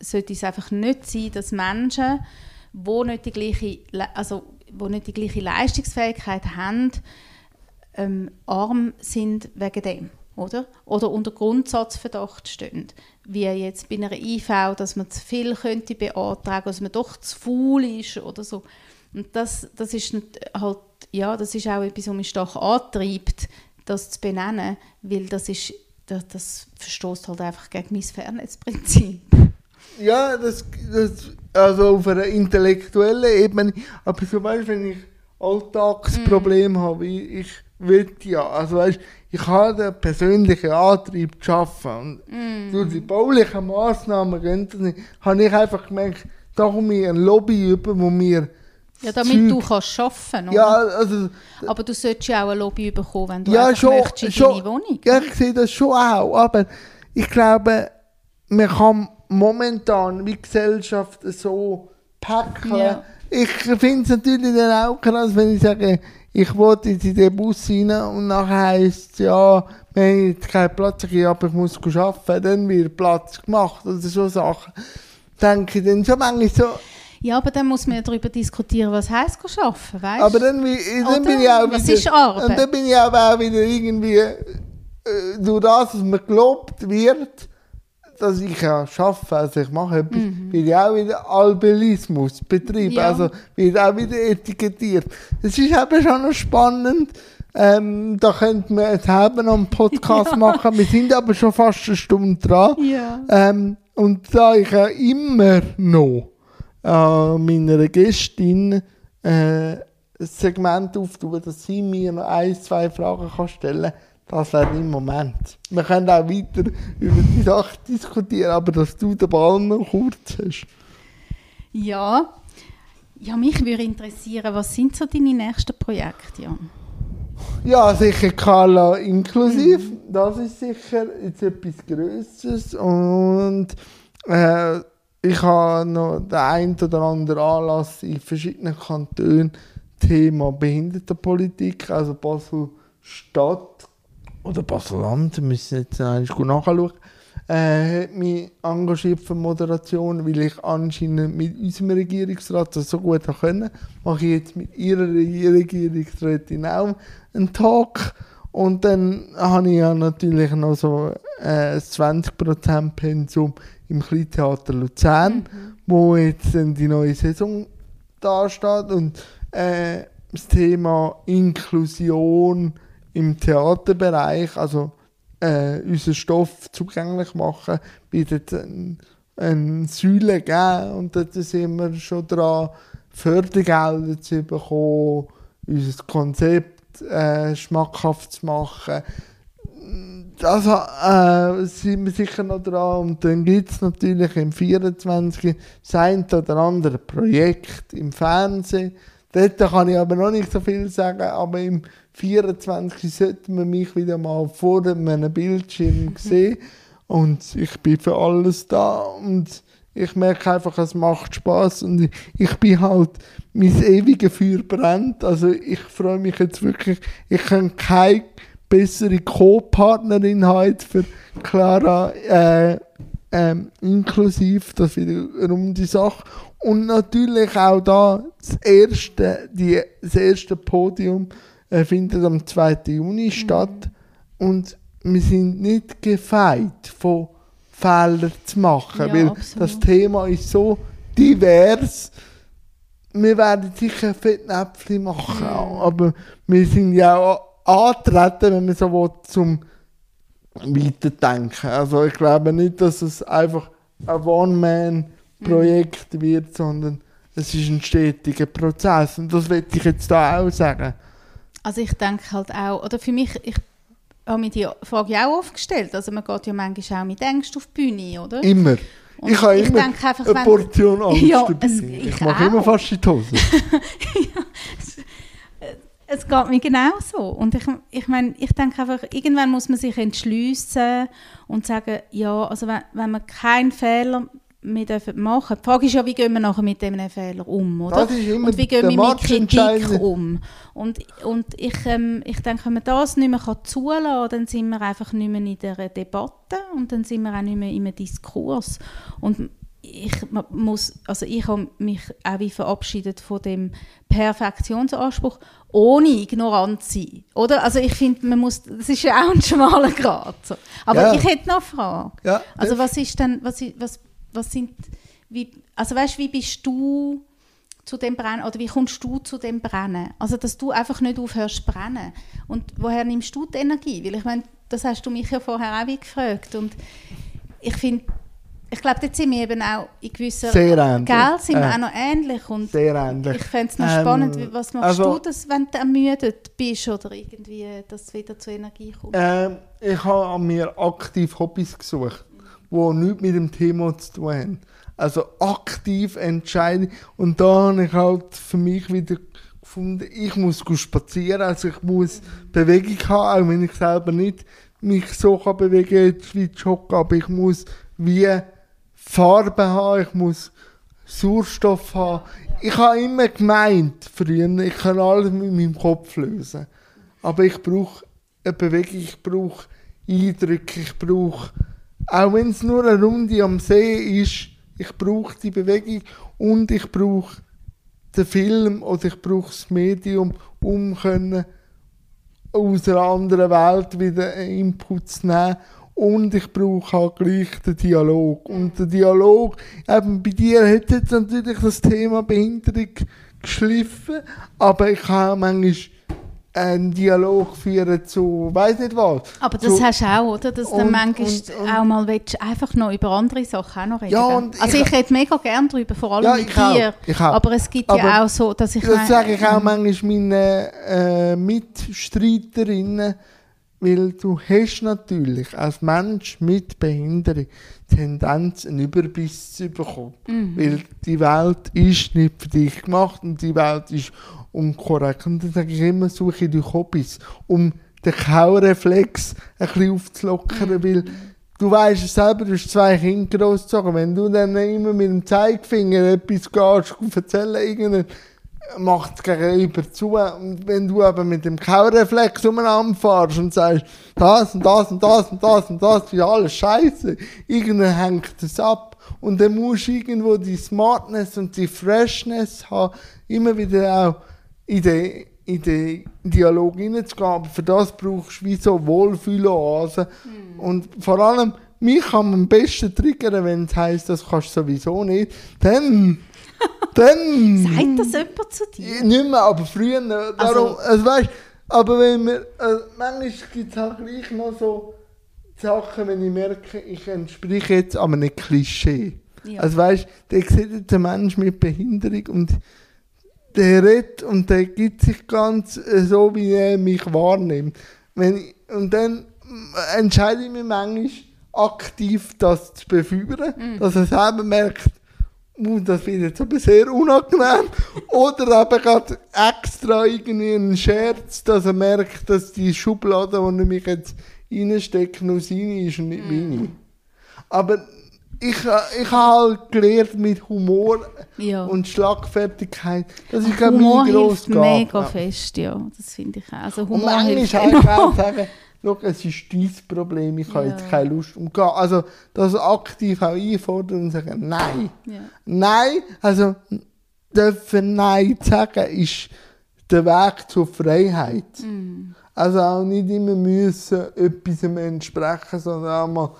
sollte es einfach nicht sein, dass Menschen, wo nicht die gleiche, Le- also, wo nicht die gleiche Leistungsfähigkeit haben, ähm, arm sind wegen dem, oder? Oder unter Grundsatzverdacht stehen. Wie jetzt bei einer IV, dass man zu viel könnte beantragen, dass man doch zu faul ist oder so. Und das, das ist halt, ja, das ist auch etwas, was mich stark antreibt, das zu benennen, weil das ist, das, das verstoßt halt einfach gegen mein Fairness-Prinzip. Ja, das, das also auf einer intellektuellen Ebene. Aber so weißt, wenn ich Alltagsprobleme Mm. habe, ich, ich will ja, also weißt, ich habe den persönlichen Antrieb zu arbeiten. Und Mm. durch die baulichen Massnahmen gehen habe ich einfach gemerkt, da komme ich ein Lobby über, wo mir Ja, damit Zeug- du kannst arbeiten ja, oder? also Aber du solltest ja auch ein Lobby bekommen, wenn du ja, schon, möchtest in schon, deine Wohnung. Ja, ich sehe das schon auch, aber ich glaube, man kann momentan wie Gesellschaft so packen. Ja. Ich finde es natürlich dann auch krass, wenn ich sage, ich wollte in den Bus rein und nachher heisst es, ja, wir haben jetzt keinen Platz, aber ich muss arbeiten, dann wird Platz gemacht oder so Sachen. Denke ich dann schon manchmal so, Ja, aber dann muss man ja darüber diskutieren, was heisst arbeiten, weißt Aber dann, dann bin ich auch Was wieder, ist Arbeit? Und dann bin ich aber auch wieder irgendwie, äh, durch das, dass mir gelobt wird, dass ich ja arbeite, also ich mache etwas, bin ich auch wieder Albelismus betrieben, Mhm. Ja. also wird auch wieder etikettiert. Es ist eben schon noch spannend, ähm, da könnten wir jetzt haben noch einen Podcast machen, wir sind aber schon fast eine Stunde dran. Ja. Ähm, und da ich ja immer noch äh, meiner Gästin äh, ein Segment auftue, dass sie mir noch ein, zwei Fragen kann stellen kann, das wäre im Moment. Wir können auch weiter über die Sache diskutieren, aber dass du den Ball noch kurz hast. Ja. Ja, mich würde interessieren, was sind so deine nächsten Projekte, Jan? Ja, sicher Carla inklusiv. Das ist sicher jetzt etwas Größeres. Und äh, ich habe noch den einen oder anderen Anlass in verschiedenen Kantonen Thema Behindertenpolitik, also Basel-Stadt oder Basel-Land, wir müssen jetzt eigentlich gut nachschauen, äh, hat mich engagiert für Moderation, weil ich anscheinend mit unserem Regierungsrat das so gut können. Mache ich jetzt mit ihrer Regierungsrätin auch einen Talk. Und dann habe ich ja natürlich noch so äh, ein 20% Pensum im Kleintheater Luzern, wo jetzt dann die neue Saison da steht. Und äh, das Thema Inklusion im Theaterbereich, also äh, unseren Stoff zugänglich machen, bietet ein, eine Säule geben und dort sind wir schon dran, Fördergelder zu bekommen, unser Konzept äh, schmackhaft zu machen. Das äh, sind wir sicher noch dran und dann gibt es natürlich im 24. das ein oder andere Projekt im Fernsehen. Dort kann ich aber noch nicht so viel sagen, aber im 24. sollte man mich wieder mal vor einem Bildschirm sehen und ich bin für alles da und ich merke einfach, es macht Spaß und ich, ich bin halt, mein ewige Feuer brennt, also ich freue mich jetzt wirklich, ich kann keine bessere Co-Partnerin jetzt für Clara äh, ähm, inklusiv, das wieder eine runde Sache. Und natürlich auch da das erste, die, das erste Podium äh, findet am 2. Juni statt. Und wir sind nicht gefeit von Fehler zu machen, Ja, weil absolut. das Thema ist so divers. Wir werden sicher Fettnäpfchen machen, aber wir sind ja auch antreten, wenn man so will, zum Weiterdenken. Also ich glaube nicht, dass es einfach ein One-Man-Projekt wird, sondern es ist ein stetiger Prozess. Und das will ich jetzt da auch sagen. Also ich denke halt auch, oder für mich, ich habe mir die Frage ja auch oft gestellt. Also man geht ja manchmal auch mit Ängsten auf die Bühne, oder? Immer. Und ich habe ich immer einfach, eine Portion Angst Ja, es- Ich, ich mache immer fast in die Hose. Es geht mir genau so. Und ich, ich meine, ich denke einfach, irgendwann muss man sich entschliessen und sagen, ja, also wenn, wenn man keinen Fehler mehr dürfen machen Die Frage ist ja, wie gehen wir nachher mit diesem Fehler um, oder? Das ist immer und wie gehen der wir mit. Kritik um? Und, und ich, ähm, ich denke, wenn man das nicht mehr zulassen kann, dann sind wir einfach nicht mehr in dieser Debatte und dann sind wir auch nicht mehr in einem Diskurs. Und ich muss, also ich habe mich auch wie verabschiedet von dem Perfektionsanspruch, ohne ignorant zu sein, oder? Also ich finde, man muss, das ist ja auch ein schmaler Grad. So. Aber Ja. ich hätte noch eine Frage. Ja, Also was ist denn, was, was, was sind, wie, also weißt, wie bist du zu dem Brennen, oder wie kommst du zu dem Brennen? Also dass du einfach nicht aufhörst zu brennen. Und woher nimmst du die Energie? Weil ich meine, das hast du mich ja vorher auch wie gefragt und ich finde, ich glaube, dort sind wir eben auch in gewisser Sehr ähnlich. Gell, sind wir Äh, auch noch ähnlich und Sehr ähnlich. ich fände es noch Ähm, spannend, was machst also- du, das, wenn du ermüdet bist oder irgendwie, dass du wieder zur Energie kommst? Ähm, ich habe mir aktiv Hobbys gesucht, die nichts mit dem Thema zu tun haben. Also aktiv entscheiden. Und da habe ich halt für mich wieder gefunden, ich muss spazieren, also ich muss Bewegung haben, auch wenn ich selber nicht mich so kann bewegen jetzt wie joggen, aber ich muss wie Farbe haben, ich muss Sauerstoff haben. Ich habe immer gemeint, früher, ich kann alles mit meinem Kopf lösen. Aber ich brauche eine Bewegung, ich brauche Eindrücke, ich brauche, auch wenn es nur eine Runde am See ist, ich brauche die Bewegung und ich brauche den Film oder ich brauche das Medium, um können aus einer anderen Welt wieder einen Input zu nehmen. Und ich brauche halt gleich den Dialog. Und der Dialog, eben bei dir hat jetzt natürlich das Thema Behinderung geschliffen, aber ich auch manchmal einen Dialog führen zu, weiß nicht was. Aber das zu, hast du auch, oder? Dass du dann und- manchmal und- und- auch mal willst, einfach noch über andere Sachen auch noch reden Ja, und Also ich- ich, rede mega gerne darüber, vor allem Ja, mit auch, dir. ich auch. Aber es gibt Aber ja auch so, dass ich Das sage ich auch manchmal meinen äh, Mitstreiterinnen, weil du hast natürlich als Mensch mit Behinderung Tendenz, einen Überbiss zu bekommen. Weil die Welt ist nicht für dich gemacht und die Welt ist unkorrekt. Und dann sage ich immer, suche ich durch Hobbys, um den Kaureflex ein bisschen aufzulockern, weil du weißt es selber, du hast zwei Kinder großgezogen. Wenn du dann immer mit dem Zeigefinger etwas gehst, erzählen, irgendeinen macht es gegenüber zu. Und wenn du aber mit dem Kaureflex umeinander fährst und sagst, das und das und das und das und das ist alles scheiße, irgendwann hängt es ab. Und dann musst du irgendwo die Smartness und die Freshness haben, immer wieder auch in den, in den Dialog hineinzugehen. Aber für das brauchst du wie so Wohlfühloasen. Und vor allem, mich kann man am besten triggern, wenn es heisst, das kannst du sowieso nicht. Dann, dann... Sagt das jemand zu dir? Nicht mehr, aber früher. äh, Darum, Also- also, weißt, aber wenn wir, äh, manchmal gibt es halt gleich noch so Sachen, wenn ich merke, ich entspreche jetzt aber einem Klischee. Ja. Also weißt, der sieht jetzt ein Mensch mit Behinderung und der redet und der gibt sich ganz äh, so, wie er mich wahrnimmt. Wenn ich, und dann entscheide ich mich manchmal aktiv, das zu befeuern, Mhm. dass er selber merkt, uh, das wird jetzt aber sehr unangenehm. Oder eben gerade extra irgendwie einen Scherz, dass er merkt, dass die Schublade, wo er mich jetzt reinsteckt, nur seine ist und nicht Mhm. meine. Aber ich, äh, ich habe halt gelernt mit Humor Ja. und Schlagfertigkeit. Das ist, ich, Humor mein grosses hilft mega Gabe. fest, ja. Das finde ich auch. Also Und Humor manchmal hilft habe ich auch sagen, schau, es ist dein Problem, ich habe Ja. jetzt keine Lust. Und gehe- also das aktiv auch einfordern und sagen, nein. Ja. Nein, also dürfen Nein sagen, ist der Weg zur Freiheit. Mm. Also auch nicht immer müssen etwas entsprechen, sondern auch mal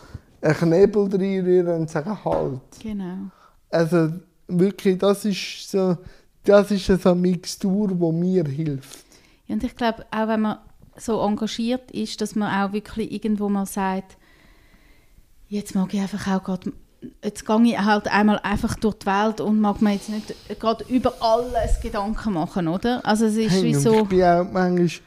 einen Knebel reinrühren und sagen, halt. Genau. Also wirklich, das ist so, das ist so eine Mixtur, die mir hilft. Ja, und ich glaube, auch wenn man so engagiert ist, dass man auch wirklich irgendwo mal sagt, jetzt mag ich einfach auch gerade, jetzt gehe ich halt einmal einfach durch die Welt und mag mir jetzt nicht gerade über alles Gedanken machen, oder? Also es ist Hey, wie so... Ich bin auch manchmal,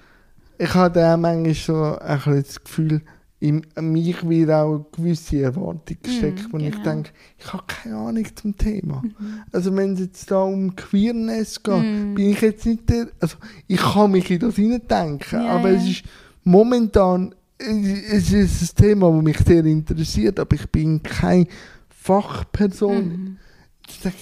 ich habe auch manchmal so ein bisschen das Gefühl, in mich wird auch eine gewisse Erwartung gesteckt, Mm, wo ich genau. denke, ich habe keine Ahnung zum Thema. Also wenn es jetzt da um Queerness geht, Mm. bin ich jetzt nicht der, also ich kann mich in das hineindenken, Ja, aber ja. es ist momentan, es ist ein Thema, das mich sehr interessiert, aber ich bin keine Fachperson. Mhm. Ich denke,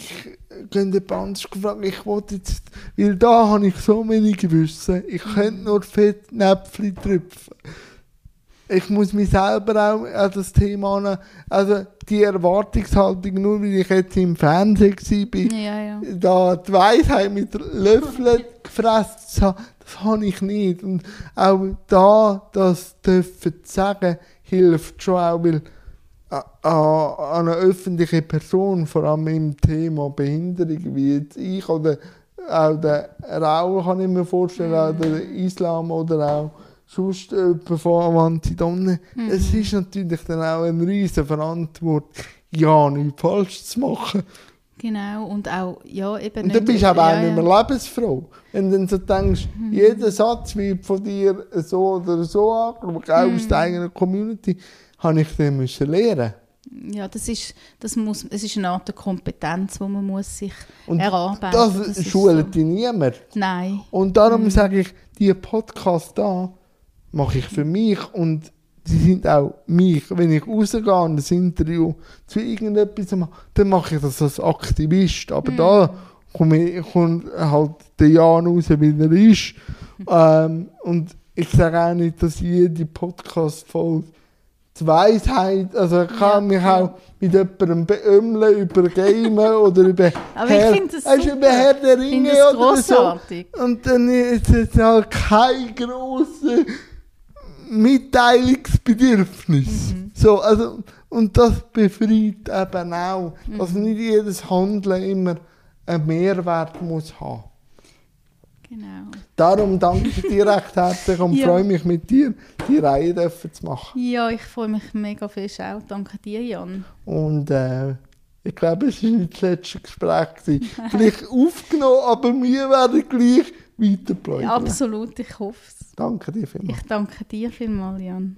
ich könnte Bands gefragt, ich wollte jetzt, weil da habe ich so wenig Wissen, ich könnte nur Fettnäpfchen tröpfen. Ich muss mich selber auch an das Thema an, also die Erwartungshaltung, nur weil ich jetzt im Fernsehen war, Ja, ja. da die Weisheit mit Löffeln gefressen das habe ich nicht. Und auch da, das dürfen zu sagen, hilft schon auch, weil an eine öffentliche Person, vor allem im Thema Behinderung, wie jetzt ich oder auch der Raul, kann ich mir vorstellen, auch der Islam oder auch sonst jemand von Avanti Donne. Es ist natürlich dann auch eine riesige Verantwortung, ja, nichts falsch zu machen. Genau, und auch, ja, eben Und dann bist du aber ja, auch nicht mehr ja. lebensfroh. Wenn du dann so denkst, jeder Satz wird von dir so oder so angeschaut, auch aus der eigenen Community, habe ich den müssen lernen. Ja, das ist, das muss, es ist eine Art der Kompetenz, die man muss sich Und erarbeiten das, ist schult so. dich niemand. Nein. Und darum sage ich, die Podcast da mache ich für mich und sie sind auch mich. Wenn ich rausgehe und ein Interview zu irgendetwas mache, dann mache ich das als Aktivist. Aber da komme ich, kommt halt der Jan raus, wie er ist. ähm, und ich sage auch nicht, dass jede Podcast-Folge die Weisheit, also ich kann Ja, mich auch mit jemandem beömmeln über Gamen oder über Aber ich finde das über Herr der Ringe oder so. grossartig. Und dann ist es halt kein grosses Mitteilungsbedürfnis. Mhm. So, also, und das befreit eben auch, Mhm. dass nicht jedes Handeln immer einen Mehrwert muss haben. Genau. Darum danke ich dir recht herzlich und Ja. freue mich mit dir, die Reihe dürfen zu machen. Ja, ich freue mich mega fest auch. Danke dir, Jan. Und äh, ich glaube, es war nicht das letzte Gespräch. Vielleicht aufgenommen, aber wir werden gleich weiter Ja, absolut, ich hoffe es. Danke dir vielmals. Ich danke dir vielmals, Jan.